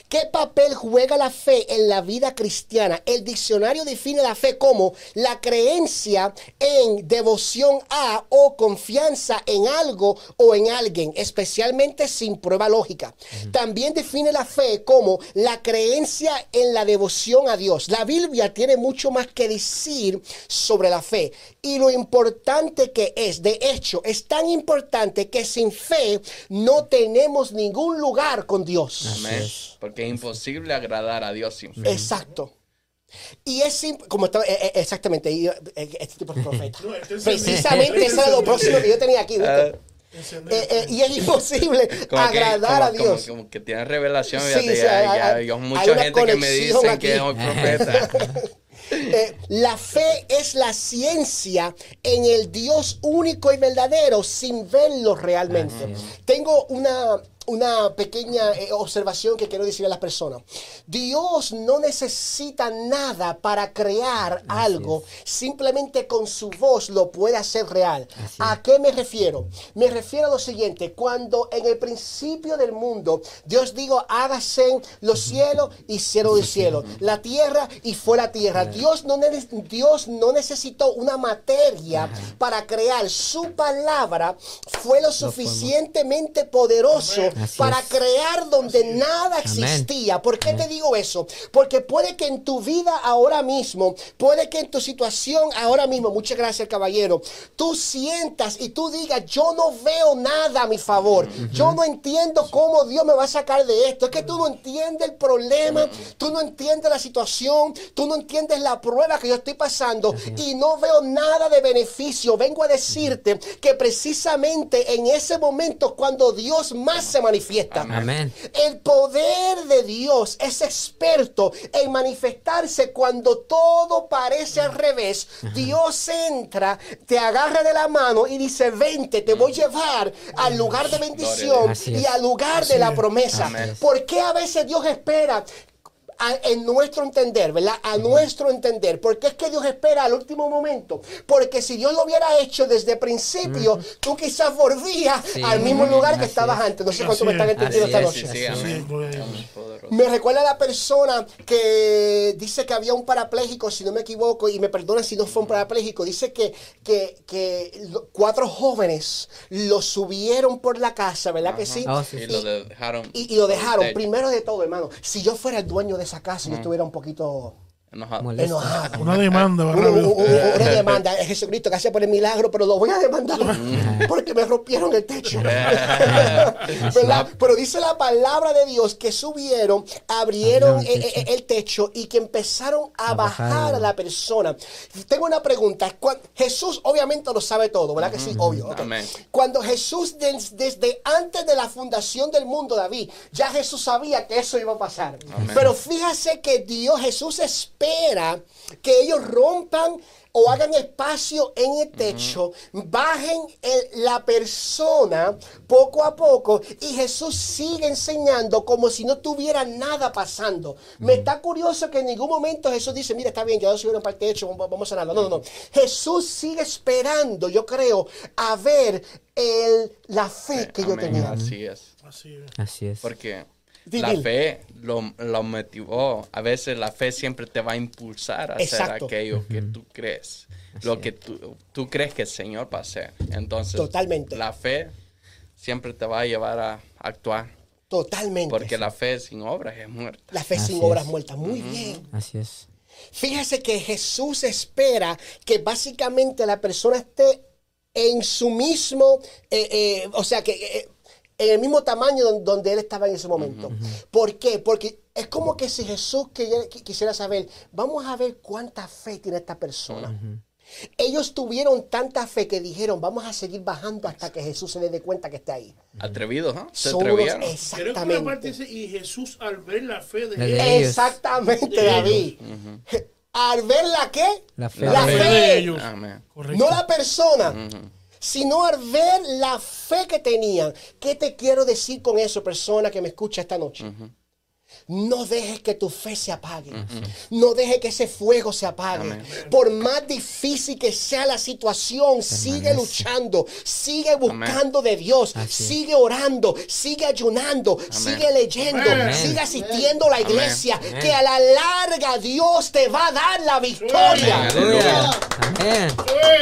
¿Qué papel juega la fe en la vida cristiana? El diccionario define la fe como la creencia en devoción a o confianza en algo o en alguien, especialmente sin prueba lógica. También define la fe como la creencia en la devoción a Dios. La Biblia tiene mucho más que decir sobre la fe y lo importante que es. De hecho, es tan importante que sin fe no tenemos ningún lugar con Dios. Amén. Porque es imposible agradar a Dios sin fe. Exacto. Y es como estaba, eh, eh, exactamente, eh, este tipo de profeta. Precisamente eso es lo próximo que yo tenía aquí. Ah. y es imposible agradar a Dios. Como, que tiene revelación. Sí, sí, hay, mucha gente que me dice que es un profeta. la fe es la ciencia en el Dios único y verdadero sin verlo realmente. Tengo una, una pequeña eh, observación que quiero decir a las personas. Dios no necesita nada para crear algo, simplemente con su voz lo puede hacer real. ¿A qué me refiero? Me refiero a lo siguiente, cuando en el principio del mundo Dios dijo, hágase los cielos y cielo del cielo, la tierra y fue la tierra. Dios no, Dios no necesitó una materia para crear. Su palabra fue lo suficientemente poderoso para crear donde nada existía. ¿Por qué te digo eso? Porque puede que en tu vida ahora mismo, puede que en tu situación ahora mismo, muchas gracias caballero, tú sientas y tú digas, yo no veo nada a mi favor, yo no entiendo cómo Dios me va a sacar de esto, es que tú no entiendes el problema, tú no entiendes la situación, tú no entiendes la prueba que yo estoy pasando y no veo nada de beneficio. Vengo a decirte que precisamente en ese momento cuando Dios más se manifiesta. El poder de Dios es experto en manifestarse cuando todo parece al revés. Dios entra, te agarra de la mano y dice, vente, te voy a llevar al lugar de bendición y al lugar de la promesa. ¿Por qué a veces Dios espera en nuestro entender, ¿verdad? A nuestro entender. ¿Por qué es que Dios espera al último momento? Porque si Dios lo hubiera hecho desde el principio, tú quizás volvías al mismo lugar que estabas antes. No sé cuánto me están entendiendo esta noche. me recuerda a la persona que dice que había un parapléjico, si no me equivoco, y me perdonan si no fue un parapléjico, dice que, que, que cuatro jóvenes lo subieron por la casa, ¿verdad que sí? Oh, y, lo dejaron. Y, y lo dejaron. Primero de todo, hermano, si yo fuera el dueño de esa casa y estuviera un poquito Enojado. Una demanda, una, una, demanda. Jesucristo, gracias por el milagro, pero lo voy a demandar porque me rompieron el techo. Pero dice la palabra de Dios que subieron, abrieron el, techo y que empezaron a, bajar a la persona. Tengo una pregunta. Jesús obviamente lo sabe todo, ¿verdad que sí? Obvio. Cuando Jesús desde antes de la fundación del mundo, David, ya Jesús sabía que eso iba a pasar. Pero fíjese que Dios, Jesús es espera que ellos rompan o hagan espacio en el techo, bajen la persona poco a poco y Jesús sigue enseñando como si no tuviera nada pasando. Me está curioso que en ningún momento Jesús dice, mira, está bien, ya subieron para el techo, vamos a sanarlo. No, no, no. Jesús sigue esperando, yo creo, a ver el, la fe que yo tenía. Así es. Así es. Así es. Porque la fe lo, motivó. A veces la fe siempre te va a impulsar a hacer aquello que tú crees. lo que tú, tú, crees que el Señor va a hacer. Entonces, Totalmente. la fe siempre te va a llevar a actuar. Totalmente. Porque la fe sin obras es muerta. La fe sin obras es muerta. Muy bien. Así es. Fíjese que Jesús espera que básicamente la persona esté en su mismo, eh, eh, o sea, que eh, en el mismo tamaño donde, él estaba en ese momento. ¿Por qué? Porque es como que si Jesús quisiera saber, vamos a ver cuánta fe tiene esta persona. Ellos tuvieron tanta fe que dijeron, vamos a seguir bajando hasta que Jesús se dé cuenta que está ahí. Atrevidos, ¿no? Se atrevieron. Exactamente. y Jesús al ver la fe de, ellos. Exactamente, David. Al ver la qué? La fe, de ellos. No la persona sino al ver la fe que tenían. ¿Qué te quiero decir con eso, persona que me escucha esta noche? No dejes que tu fe se apague. No dejes que ese fuego se apague. Por más difícil que sea la situación, sigue luchando, sigue buscando de Dios, sigue orando, sigue ayunando, sigue leyendo, sigue asistiendo a la iglesia, que a la larga Dios te va a dar la victoria.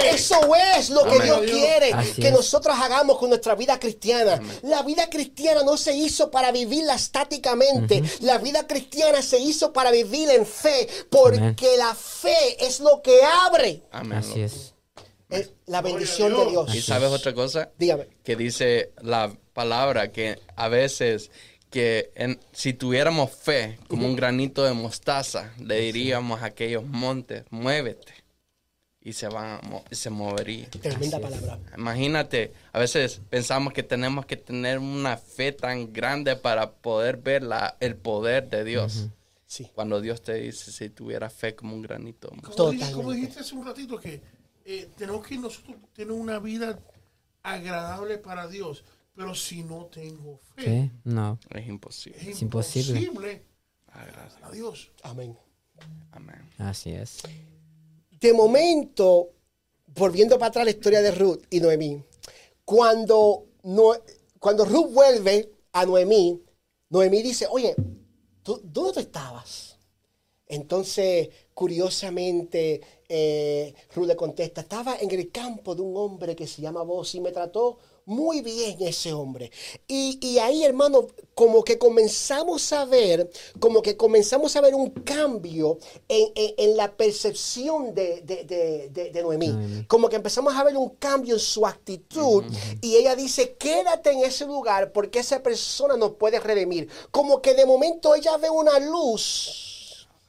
Eso es lo que Dios quiere que nosotros hagamos con nuestra vida cristiana. La vida cristiana no se hizo para vivirla estáticamente. La vida cristiana se hizo para vivir en fe, porque la fe es lo que abre. Así es. la bendición de Dios. ¿Y sabes otra cosa? Dígame. Que dice la palabra que a veces que si tuviéramos fe como un granito de mostaza, le diríamos a aquellos montes, muévete y se van se movería. Tremenda palabra. Imagínate, a veces pensamos que tenemos que tener una fe tan grande para poder ver la, el poder de Dios. sí. Cuando Dios te dice si tuviera fe como un granito. Como, dijiste, hace un ratito que eh, tenemos que nosotros tener una vida agradable para Dios, pero si no tengo fe, no. Es imposible. Es imposible. imposible agradar a Dios. Amén. Amén. Así es de momento, volviendo para atrás la historia de Ruth y Noemí, cuando, cuando Ruth vuelve a Noemí, Noemí dice, oye, ¿tú, ¿dónde estabas? Entonces, curiosamente, eh, Ruth le contesta, estaba en el campo de un hombre que se llama Vos y me trató muy bien ese hombre. Y, ahí, hermano, como que comenzamos a ver, como que comenzamos a ver un cambio en, la percepción de, de, Noemí. Como que empezamos a ver un cambio en su actitud. Y ella dice, quédate en ese lugar porque esa persona nos puede redimir. Como que de momento ella ve una luz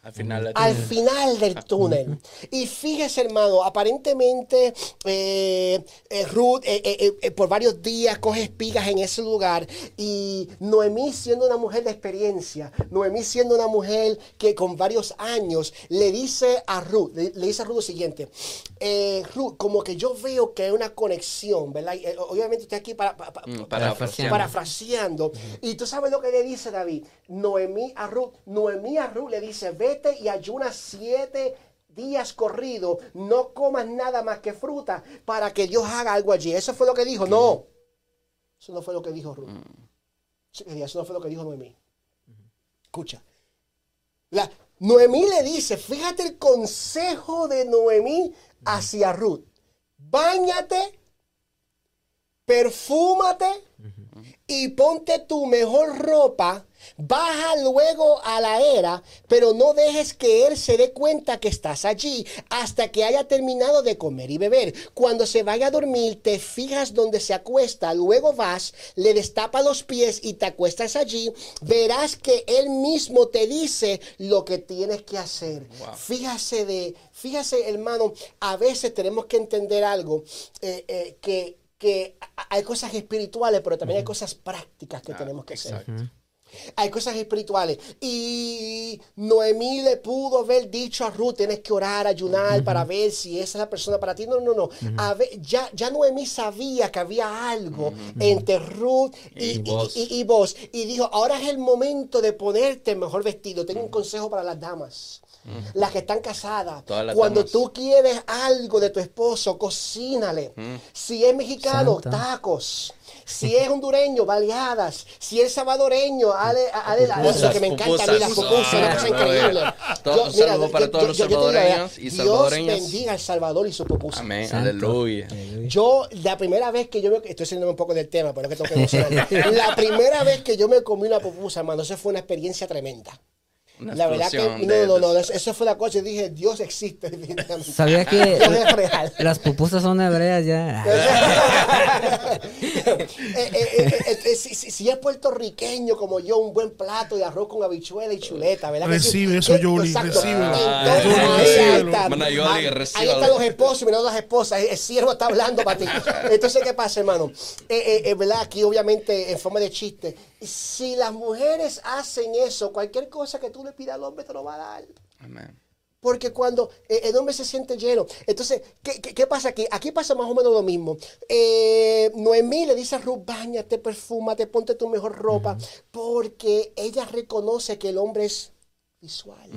al final, al final del túnel. Y fíjese, hermano, aparentemente eh, eh, Ruth eh, por varios días coge espigas en ese lugar. Y Noemí, siendo una mujer de experiencia, Noemí, siendo una mujer que con varios años, le dice a Ruth, le, dice a Ruth lo siguiente: Ruth, como que yo veo que hay una conexión, ¿verdad? obviamente estoy aquí para, mm, parafraseando. Y tú sabes lo que le dice David: Noemí a Ruth, Noemí a Ruth le dice: Ve y ayunas siete días corridos, no comas nada más que fruta para que Dios haga algo allí. Eso fue lo que dijo. No. Eso no fue lo que dijo Ruth. Eso no fue lo que dijo Noemí. Escucha. La, Noemí le dice, fíjate el consejo de Noemí hacia Ruth. Báñate, perfúmate y ponte tu mejor ropa Baja luego a la era, pero no dejes que él se dé cuenta que estás allí hasta que haya terminado de comer y beber. Cuando se vaya a dormir, te fijas donde se acuesta, luego vas, le destapa los pies y te acuestas allí. Verás que él mismo te dice lo que tienes que hacer. Fíjase de, fíjase hermano, a veces tenemos que entender algo eh, eh, que que hay cosas espirituales, pero también hay cosas prácticas que tenemos que hacer. Hay cosas espirituales. Y Noemí le pudo haber dicho a Ruth, tienes que orar, ayunar para ver si esa es la persona para ti. No, no, no. ya, ya Noemí sabía que había algo entre Ruth y, y, vos. y, dijo, ahora es el momento de ponerte el mejor vestido. Tengo un consejo para las damas. Las que están casadas. Cuando tú quieres algo de tu esposo, cocínale. Si es mexicano, tacos. Si es hondureño, baleadas. Si es salvadoreño, ale, ale, eso que me encanta a mí, las pupusas, una cosa increíble. Todo, saludo para todos los salvadoreños y salvadoreños. Dios bendiga al Salvador y su pupusa. Amén, aleluya. Yo, la primera vez que yo me, estoy saliendo un poco del tema, pero es que tengo que La primera vez que yo me comí una pupusa, hermano, eso fue una experiencia tremenda la verdad que no, no, no, eso fue la cosa. y dije, Dios existe. Sabía que las pupusas son hebreas ya. Eh, eh, eh, si, es puertorriqueño como yo, un buen plato de arroz con habichuela y chuleta, ¿verdad? Recibe eso, Yoli, recibe. ahí, está, ahí están los esposos y mirando las esposas. El siervo está hablando para ti. Entonces, ¿qué pasa, hermano? ¿Verdad? Aquí, obviamente, en forma de chiste, si las mujeres hacen eso, cualquier cosa que tú le pidas al hombre te lo va a dar. Amén. Porque cuando eh, el hombre se siente lleno. Entonces, ¿qué, pasa aquí? Aquí pasa más o menos lo mismo. Eh, Noemí le dice a Ruth, bañate, perfúmate, ponte tu mejor ropa. Porque ella reconoce que el hombre es visual.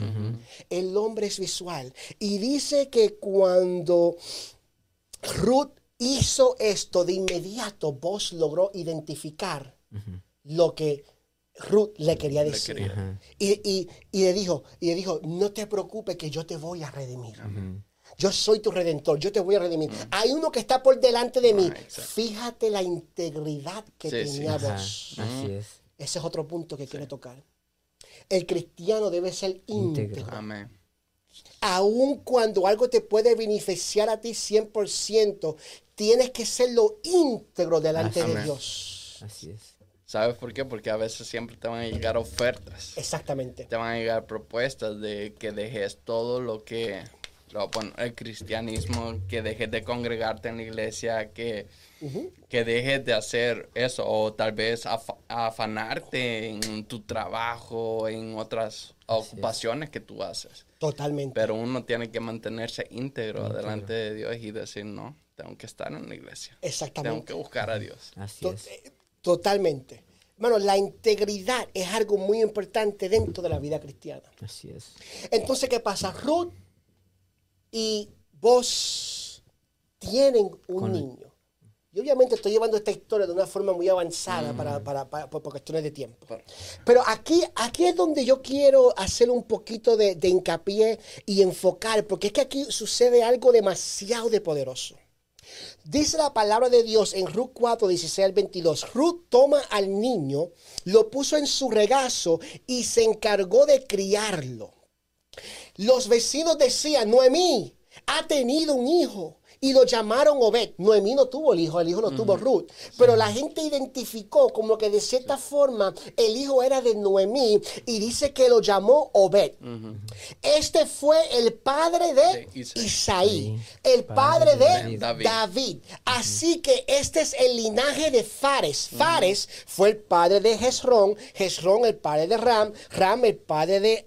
El hombre es visual. Y dice que cuando Ruth hizo esto, de inmediato vos logró identificar lo que Ruth le quería decir. Y, le dijo, y le dijo, no te preocupes que yo te voy a redimir. Yo soy tu redentor, yo te voy a redimir. Hay uno que está por delante de mí. Fíjate la integridad que tenía vos. Ese es otro punto que quiero tocar. El cristiano debe ser íntegro. Amén. Aun cuando algo te puede beneficiar a ti 100%, tienes que serlo íntegro delante de Dios. Así es. ¿Sabes por qué? Porque a veces siempre te van a llegar ofertas. Exactamente. Te van a llegar propuestas de que dejes todo lo que, bueno, el cristianismo, que dejes de congregarte en la iglesia, que, que dejes de hacer eso, o tal vez afanarte en tu trabajo, en otras ocupaciones que tú haces. Totalmente. Pero uno tiene que mantenerse íntegro delante de Dios y decir, no, tengo que estar en la iglesia. Exactamente. Tengo que buscar a Dios. Así es. Totalmente. Bueno, la integridad es algo muy importante dentro de la vida cristiana. Así es. Entonces, ¿qué pasa? Ruth y vos tienen un niño. Y obviamente estoy llevando esta historia de una forma muy avanzada mm. para, por, cuestiones de tiempo. Pero aquí, aquí es donde yo quiero hacer un poquito de, de hincapié y enfocar, porque es que aquí sucede algo demasiado de poderoso. Dice la palabra de Dios en Ruth 4, 16 al 22. Ruth toma al niño, lo puso en su regazo y se encargó de criarlo. Los vecinos decían, Noemí ha tenido un hijo y lo llamaron Obed. Noemí no tuvo el hijo, el hijo no tuvo Ruth. Pero la gente identificó como que de cierta forma el hijo era de Noemí y dice que lo llamó Obed. Este fue el padre de, Isaí, el padre, de, David. Así que este es el linaje de Fares. Fares fue el padre de Jezrón, Jezrón el padre de Ram, Ram el padre de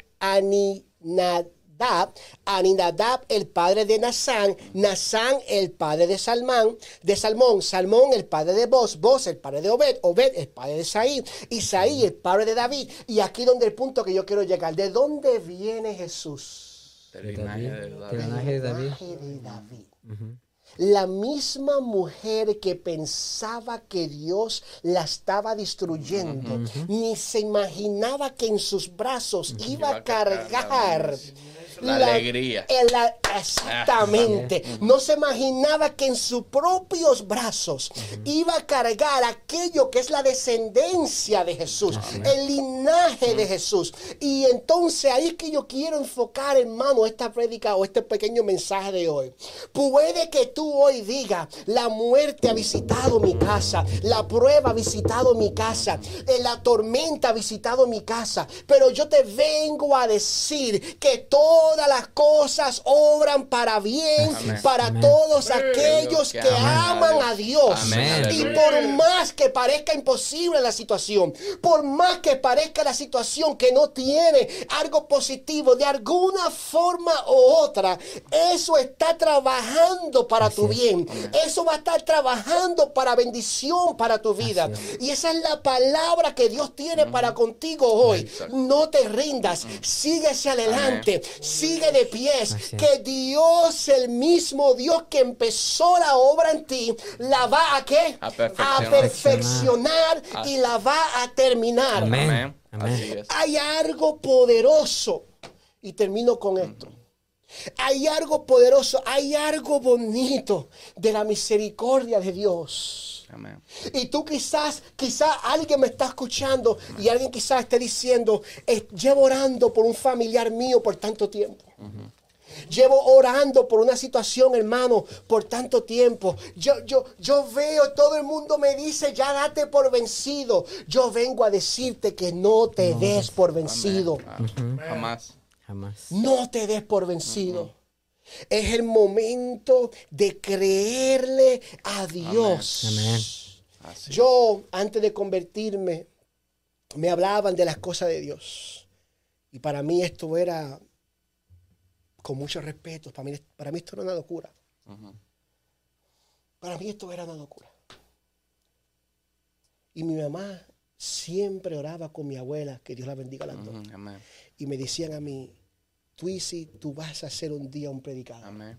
Aninad Aninadab el padre de Nasán, Nasán el padre de Salmán, de Salmón, Salmón el padre de Boz, Boz el padre de Obed, Obed el padre de Saí, Isaí el padre de David. Y aquí donde el punto que yo quiero llegar, ¿de dónde viene Jesús? Del linaje de David. La misma mujer que pensaba que Dios la estaba destruyendo, ni se imaginaba que en sus brazos iba, a cargar la, alegría. Exactamente. No se imaginaba que en sus propios brazos iba a cargar aquello que es la descendencia de Jesús, el linaje de Jesús. Y entonces ahí es que yo quiero enfocar, hermano, esta prédica o este pequeño mensaje de hoy. Puede que tú hoy digas, la muerte ha visitado mi casa, la prueba ha visitado mi casa, eh, la tormenta ha visitado mi casa, pero yo te vengo a decir que todas las cosas obran para bien para todos aquellos que, aman a Dios. Y por más que parezca imposible la situación, por más que parezca la situación que no tiene algo positivo de alguna forma u otra, eso está trabajando para tu bien. Eso va a estar trabajando para bendición para tu vida. Y esa es la palabra que Dios tiene para contigo hoy. No te rindas, sigue hacia adelante, sigue de pies, que Dios, el mismo Dios que empezó la obra en ti, la va a qué? A perfeccionar, y la va a terminar. Amén. Hay algo poderoso. Y termino con esto. Hay algo poderoso, hay algo bonito de la misericordia de Dios. Y tú quizás, quizás alguien me está escuchando y alguien quizás esté diciendo, llevo orando por un familiar mío por tanto tiempo. Llevo orando por una situación, hermano, por tanto tiempo. Yo, yo, yo veo, todo el mundo me dice, ya date por vencido. Yo vengo a decirte que no te des por vencido. Jamás. Jamás. No te des por vencido. Es el momento de creerle a Dios. Amén. Yo, antes de convertirme, me hablaban de las cosas de Dios. Y para mí esto era con mucho respeto. Para mí, para mí esto era una locura. Para mí esto era una locura. Y mi mamá siempre oraba con mi abuela, que Dios la bendiga a las dos. Y me decían a mí, Twisi, tú vas a ser un día un predicador.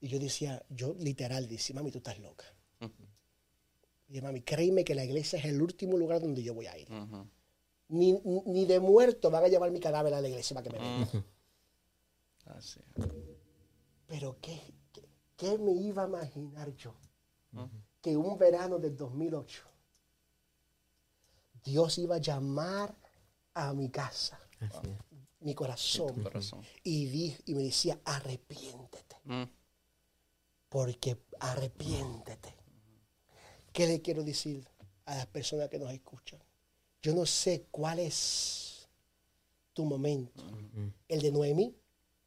Y yo decía, yo literal decía, mami, tú estás loca. Y mami, créeme que la iglesia es el último lugar donde yo voy a ir. ni, de muerto van a llevar mi cadáver a la iglesia para que me vean. Pero ¿qué, ¿qué, me iba a imaginar yo? Que un verano del 2008 Dios iba a llamar a mi casa, mi corazón, Y, y me decía, arrepiéntete. Mm. Porque arrepiéntete. ¿Qué le quiero decir a las personas que nos escuchan? Yo no sé cuál es tu momento. El de Noemí,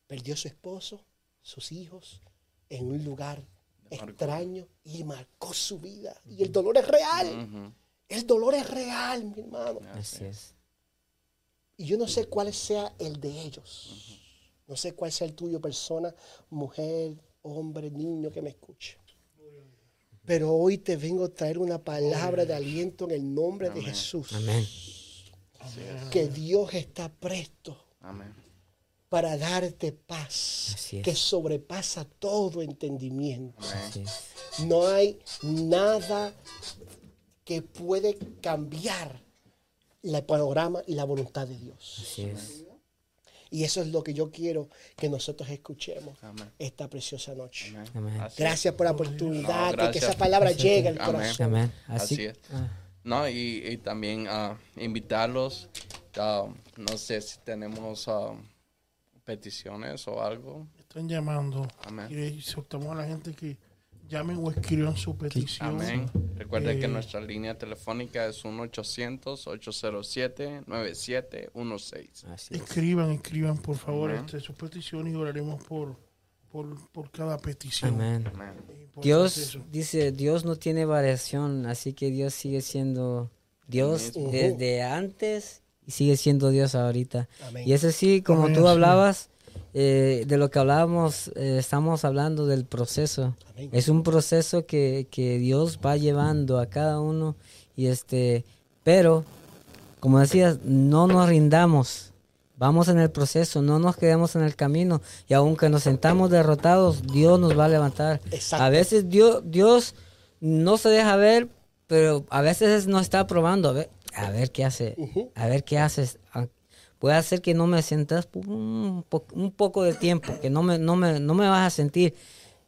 perdió a su esposo, sus hijos, en un lugar extraño y marcó su vida. Y el dolor es real. El dolor es real, mi hermano. Así es. Y yo no sé cuál sea el de ellos. No sé cuál sea el tuyo, persona, mujer, hombre, niño que me escuche. Pero hoy te vengo a traer una palabra de aliento en el nombre de Jesús. Amén. Que Dios está presto. Amén para darte paz que sobrepasa todo entendimiento. No hay nada que puede cambiar el panorama y la voluntad de Dios. Y eso es lo que yo quiero que nosotros escuchemos esta preciosa noche. Gracias por la oportunidad, que esa palabra llegue al corazón. Así, es. Ah. No, y, también uh, invitarlos, uh, no sé si tenemos... Uh, peticiones o algo. Están llamando. Amén. Y soltamos a la gente que llamen o escriban su petición. Amén. Recuerden que eh, nuestra línea telefónica es 1-800-807-9716. Escriban, escriban por favor este, sus peticiones y oraremos por, por, cada petición. Amén. Dios dice, Dios no tiene variación, así que Dios sigue siendo Dios desde antes y sigue siendo Dios ahorita. Y eso sí, como tú hablabas, eh, de lo que hablábamos, eh, estamos hablando del proceso. Es un proceso que, que, Dios va llevando a cada uno. Y este, pero, como decías, no nos rindamos. Vamos en el proceso, no nos quedemos en el camino. Y aunque nos sentamos derrotados, Dios nos va a levantar. A veces Dios, Dios no se deja ver, pero a veces nos está probando. A ver, a ver qué hace, a ver qué haces. Puede hacer que no me sientas un, un, poco de tiempo, que no me, no, me, no me vas a sentir.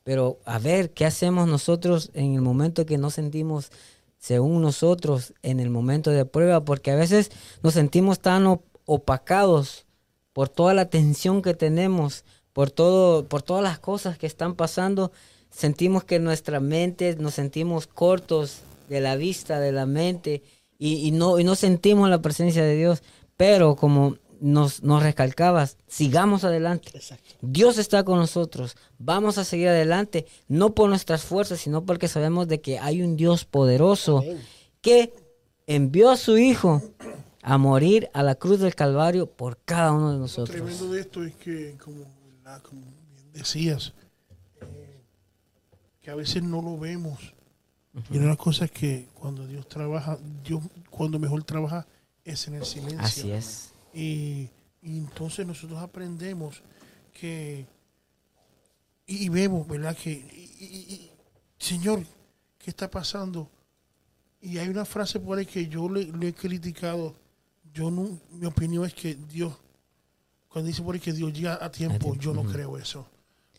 Pero a ver, ¿qué hacemos nosotros en el momento que no sentimos según nosotros en el momento de prueba? Porque a veces nos sentimos tan opacados por toda la tensión que tenemos, por, todo, por todas las cosas que están pasando. Sentimos que nuestra mente, nos sentimos cortos de la vista, de la mente, y, no, y no sentimos la presencia de Dios. Pero como nos, nos recalcabas, sigamos adelante. Dios está con nosotros. Vamos a seguir adelante, no por nuestras fuerzas, sino porque sabemos de que hay un Dios poderoso que envió a su Hijo a morir a la cruz del Calvario por cada uno de nosotros. Lo tremendo de esto es que, como, decías, eh, que a veces no lo vemos. Y una de las cosas que cuando Dios trabaja, Dios cuando mejor trabaja es en el silencio. Así es. Y, entonces nosotros aprendemos que, y, vemos, ¿verdad? Que, Señor, ¿qué está pasando? Y hay una frase por ahí que yo le, he criticado. Yo no, mi opinión es que Dios, cuando dice por ahí que Dios llega a tiempo, yo no creo eso.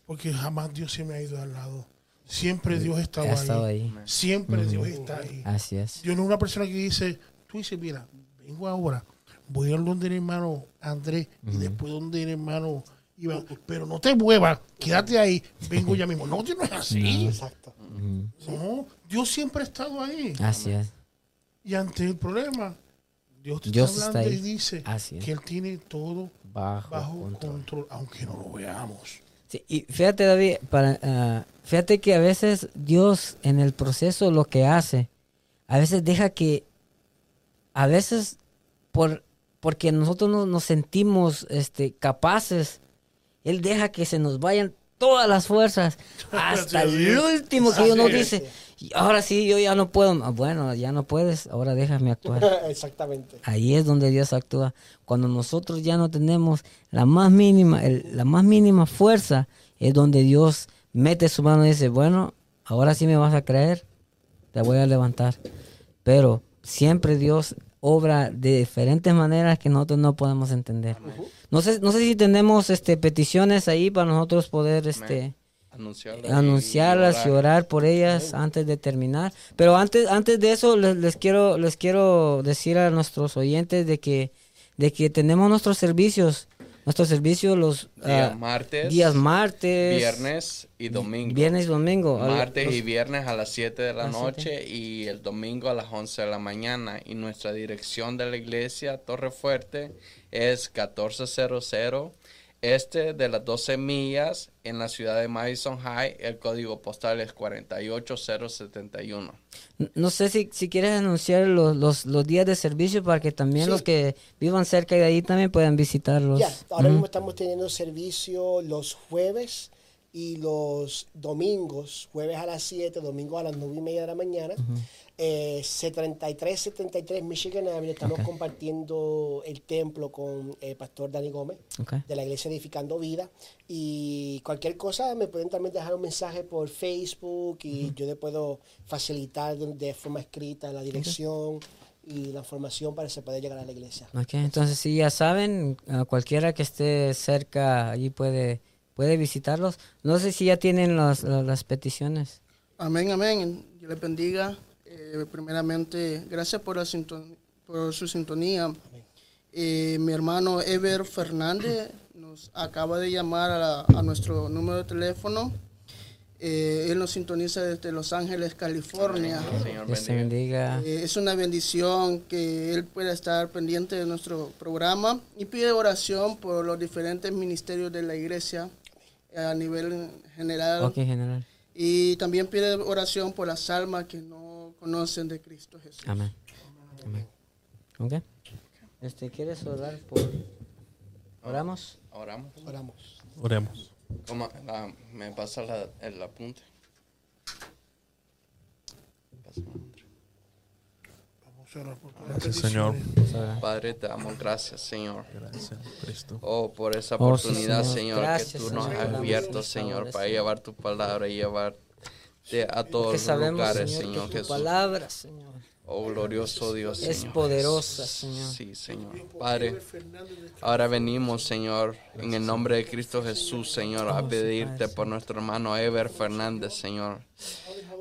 Porque jamás Dios se me ha ido al lado. Siempre Dios ha estado, ahí. Siempre Dios está ahí. Así es. Yo no una persona que dice, tú dices, mira, vengo ahora, voy a donde el hermano Andrés y después donde el hermano Iván, pero no te muevas, quédate ahí, vengo ya mismo. No, no es así. exacto. No, Dios siempre ha estado ahí. Así es. Y ante el problema, Dios te está hablando y dice que Él tiene todo bajo, control. aunque no lo veamos. Sí, y fíjate, David, para, ah, fíjate que a veces Dios en el proceso lo que hace, a veces deja que, a veces por porque nosotros no, nos sentimos este, capaces. Él deja que se nos vayan todas las fuerzas hasta el último que uno dice, ahora sí, yo ya no puedo. Ah, bueno, ya no puedes, ahora déjame actuar. Exactamente. Ahí es donde Dios actúa. Cuando nosotros ya no tenemos la más mínima, la más mínima fuerza, es donde Dios mete su mano y dice, bueno, ahora sí me vas a creer, te voy a levantar. Pero siempre Dios obra de diferentes maneras que nosotros no podemos entender. No sé, no sé si tenemos este peticiones ahí para nosotros poder este anunciarlas, y, orar. por ellas antes de terminar. Pero antes antes de eso les, les, quiero les quiero decir a nuestros oyentes de que de que tenemos nuestros servicios nuestro servicio los días, ah, martes, días martes, viernes y domingo. Viernes y domingo. Martes y viernes a las 7 de la noche y el domingo a las 11 de la mañana. Y nuestra dirección de la iglesia Torre Fuerte es 1400 este de las 12 millas en la ciudad de Madison High, el código postal es 48071. No sé si, si quieres anunciar los, los, los, días de servicio para que también los que vivan cerca de ahí también puedan visitarlos. Ya, ahora mismo estamos teniendo servicio los jueves y los domingos, jueves a las 7, domingo a las 9 y media de la mañana. Eh, C3373 Michigan Avenue, estamos compartiendo el templo con el pastor Dani Gómez de la iglesia Edificando Vida. Y cualquier cosa me pueden también dejar un mensaje por Facebook y yo le puedo facilitar de, forma escrita la dirección. y la información para que se pueda llegar a la iglesia. entonces si ya saben, cualquiera que esté cerca allí puede puede visitarlos. No sé si ya tienen las, las peticiones. Amén, amén. Dios les bendiga. Eh, primeramente, gracias por, la por su sintonía. Eh, mi hermano Ever Fernández nos acaba de llamar a, a nuestro número de teléfono. Eh, él nos sintoniza desde Los Ángeles, California. Dios bendiga. es una bendición que él pueda estar pendiente de nuestro programa y pide oración por los diferentes ministerios de la iglesia a nivel general. general. Y también pide oración por las almas que no conocen de Cristo Jesús. Amén. Amén. Ok. Este, ¿Quieres orar por...? ¿Oramos? Oramos. Oramos. Oremos. me pasa la, el apunte. Gracias, Señor. Padre, te damos gracias, Señor. Gracias, Cristo. Oh, por esa oportunidad, Señor, que tú nos has abierto, Señor, para llevar tu palabra y llevar a todos los lugares, Señor, Jesús. palabra, Señor. Oh glorioso Dios. Es poderosa, Señor. Sí, Señor. Padre, ahora venimos, Señor, en el nombre de Cristo Jesús, Señor, a pedirte por nuestro hermano Ever Fernández, Señor.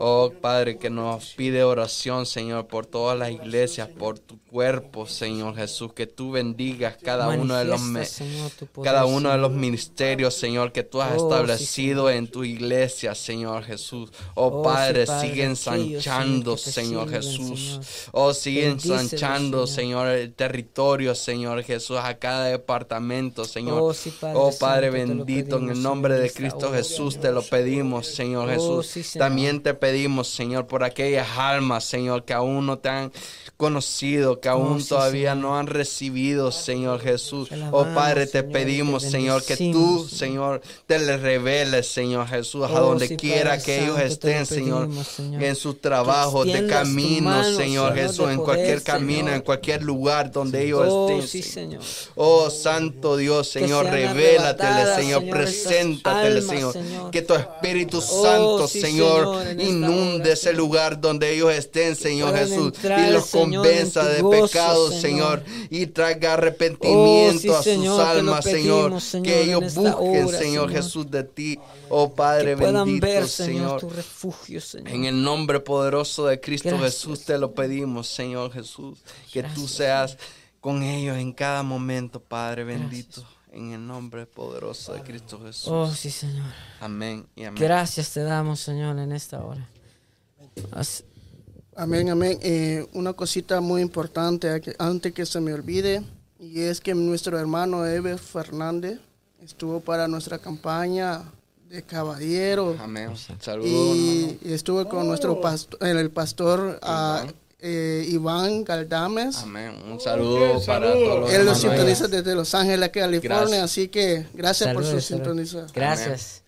Oh Padre, que nos pide oración, Señor, por todas las iglesias, por tu cuerpo, Señor Jesús, que tú bendigas cada uno de los cada uno de los ministerios, Señor, que tú has oh, establecido en tu iglesia, Señor Jesús. Oh, oh Padre, sigue ensanchando, Señor, Jesús. Oh, sigue ensanchando, Señor. el territorio, Señor Jesús, a cada departamento, Señor. Oh, oh Padre bendito, en el nombre de Cristo Jesús te lo pedimos, Señor Jesús. También te pedimos, Señor, por aquellas almas, Señor, que aún no te han conocido, que aún todavía no han recibido, Señor Jesús. Oh Padre, te pedimos, Señor, que tú, Señor, te les reveles, Señor Jesús, a donde quiera que ellos estén, Señor, en su trabajo, de camino, Señor Jesús, en cualquier camino, en cualquier lugar donde ellos estén. Oh Santo Dios, Señor, revélatele, Señor, preséntatele, Señor. Que tu Espíritu Santo, Señor, inunde ese lugar donde ellos estén, Señor Jesús, y los convenza de pecado, Señor, y traiga arrepentimiento a sus almas, Señor, que ellos busquen, Señor Jesús, de ti, oh Padre bendito, Señor, tu refugio, Señor. En el nombre poderoso de Cristo Jesús te lo pedimos, Señor Jesús, que tú seas con ellos en cada momento, Padre bendito. En el nombre poderoso de Cristo Jesús. Oh, sí, Señor. Amén y amén. Gracias te damos, Señor, en esta hora. Amén, amén. Eh, una cosita muy importante antes que se me olvide, y es que nuestro hermano Eve Fernández estuvo para nuestra campaña de caballero. Amén. Saludos. Y, estuvo con nuestro pastor, el pastor ah, eh, Iván Galdames. Amén. Un saludo para todos los Él lo sintoniza desde Los Ángeles, California, así que gracias por su sintonización. Gracias.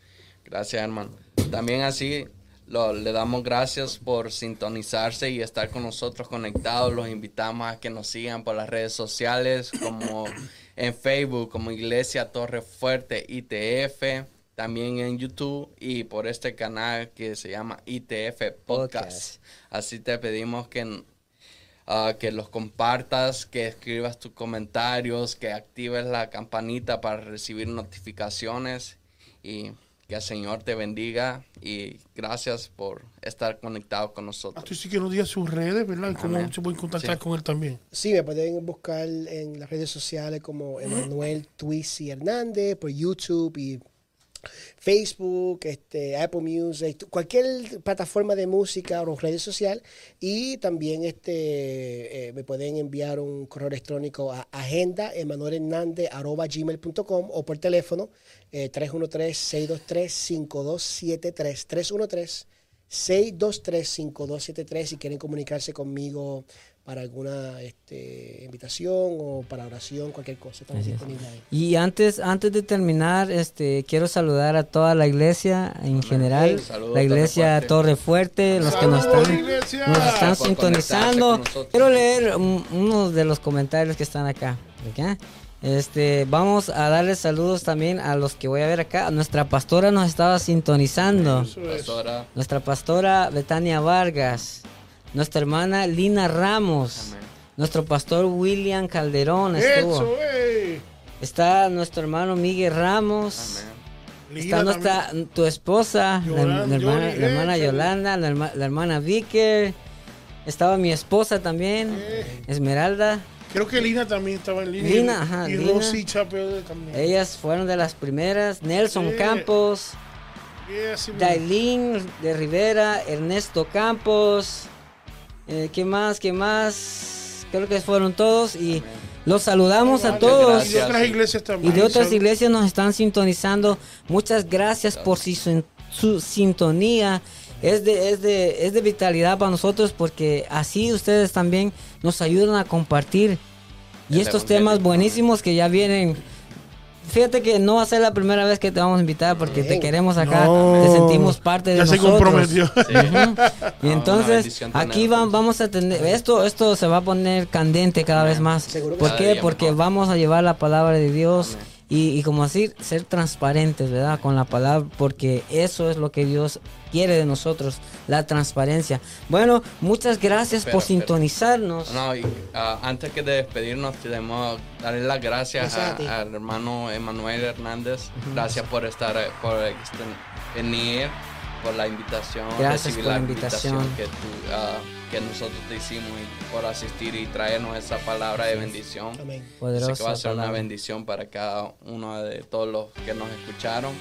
Gracias, hermano. También así le damos gracias por sintonizarse y estar con nosotros conectados. Los invitamos a que nos sigan por las redes sociales como en Facebook como Iglesia Torre Fuerte ITF, también en YouTube y por este canal que se llama ITF Podcast. Así te pedimos que, ah, que los compartas, que escribas tus comentarios, que actives la campanita para recibir notificaciones y que el Señor te bendiga y gracias por estar conectado con nosotros. Tú sí que nos digas sus redes, ¿verdad? ¿Cómo se pueden contactar con él también? Sí, me pueden buscar en las redes sociales como Emanuel Twisi Hernández, por YouTube y Facebook, este, Apple Music, cualquier plataforma de música o redes social. Y también este eh, me pueden enviar un correo electrónico a agenda gmail.com o por teléfono eh, 313-623-5273 313-623-5273 si quieren comunicarse conmigo para alguna este, invitación o para oración, cualquier cosa. Y antes, antes de terminar, este, quiero saludar a toda la iglesia en general, la iglesia Torre Fuerte, los que nos están, nos están sintonizando. Quiero leer unos de los comentarios que están acá. Este, vamos a darle saludos también a los que voy a ver acá. Nuestra pastora nos estaba sintonizando. Nuestra pastora Betania Vargas nuestra hermana Lina Ramos, nuestro pastor William Calderón estuvo. Está nuestro hermano Miguel Ramos. Está nuestra, tu esposa, la, hermana, Yolanda, la, hermana Vicker. Estaba mi esposa también, Esmeralda. Creo que Lina también estaba en línea. Lina, ajá. Y Rosy también. Ellas fueron de las primeras. Nelson Campos. Dailín de Rivera, Ernesto Campos. Eh, ¿Qué más? ¿Qué más? Creo que fueron todos y los saludamos a todos. Y de otras iglesias también. Y de otras iglesias nos están sintonizando. Muchas gracias por su, sintonía. Es de, es, de, es de vitalidad para nosotros porque así ustedes también nos ayudan a compartir. Y estos temas buenísimos que ya vienen fíjate que no va a ser la primera vez que te vamos a invitar porque te queremos acá, te sentimos parte de ya nosotros. se comprometió. Y entonces aquí vamos a tener esto esto se va a poner candente cada vez más. ¿Por qué? Porque vamos a llevar la palabra de Dios y, como decir, ser transparentes, ¿verdad? Con la palabra, porque eso es lo que Dios quiere de nosotros, la transparencia. Bueno, muchas gracias por sintonizarnos. No, y, ah, antes que de despedirnos, queremos darle las gracias al hermano Emanuel Hernández. Gracias por estar, por venir, por la invitación. Gracias por la invitación, que, ah, que nosotros te hicimos y por asistir y traernos esa palabra de bendición. Amén. Poderosa que va a ser una bendición para cada uno de todos los que nos escucharon.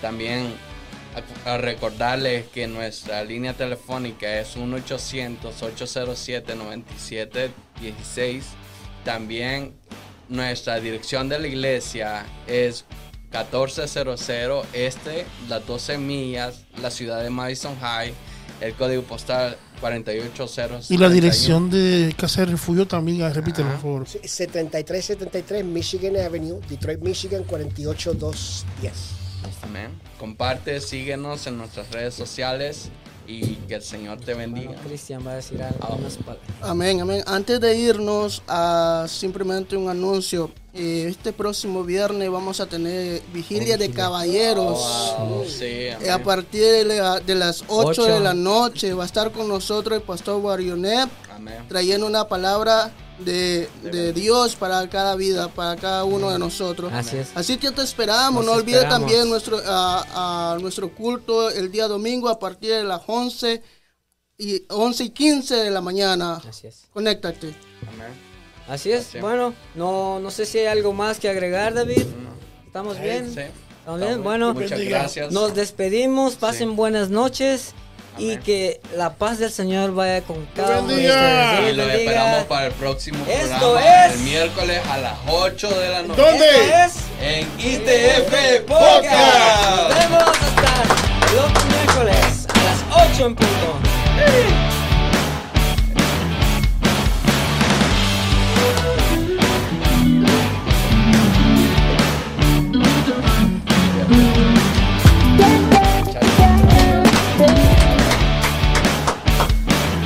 También a, recordarles que nuestra línea telefónica es 1-800-807-9716. También nuestra dirección de la iglesia es 1400 Este, las 12 millas, la ciudad de Madison High, el código postal 480. Y la dirección de Casa de Refugio también, ah, repítelo, por favor. 7373 Michigan Avenue, Detroit, Michigan 48210. Amén. Comparte, síguenos en nuestras redes sociales y que el Señor te bendiga. Cristian va a decir algo. Amén, amén. Antes de irnos a simplemente un anuncio, eh, este próximo viernes vamos a tener vigilia de caballeros. Eh, a partir de, las 8, de la noche va a estar con nosotros el pastor Warionet trayendo una palabra de, Dios para cada vida, para cada uno de nosotros. Así, que te esperamos. no olvides también nuestro, a, nuestro culto el día domingo a partir de las 11 y, 11 y 15 de la mañana. Así es. Conéctate. Así es. Bueno, no, no sé si hay algo más que agregar, David. ¿Estamos bien? Sí. ¿Estamos bien? Bueno, Muchas gracias. nos despedimos. Pasen buenas noches y que la paz del Señor vaya con cada uno de ustedes. Y lo esperamos para el próximo Esto programa es el miércoles a las 8 de la noche. ¿Dónde? Esto es en ITF Podcast. Nos vemos hasta el otro miércoles a las 8 en punto.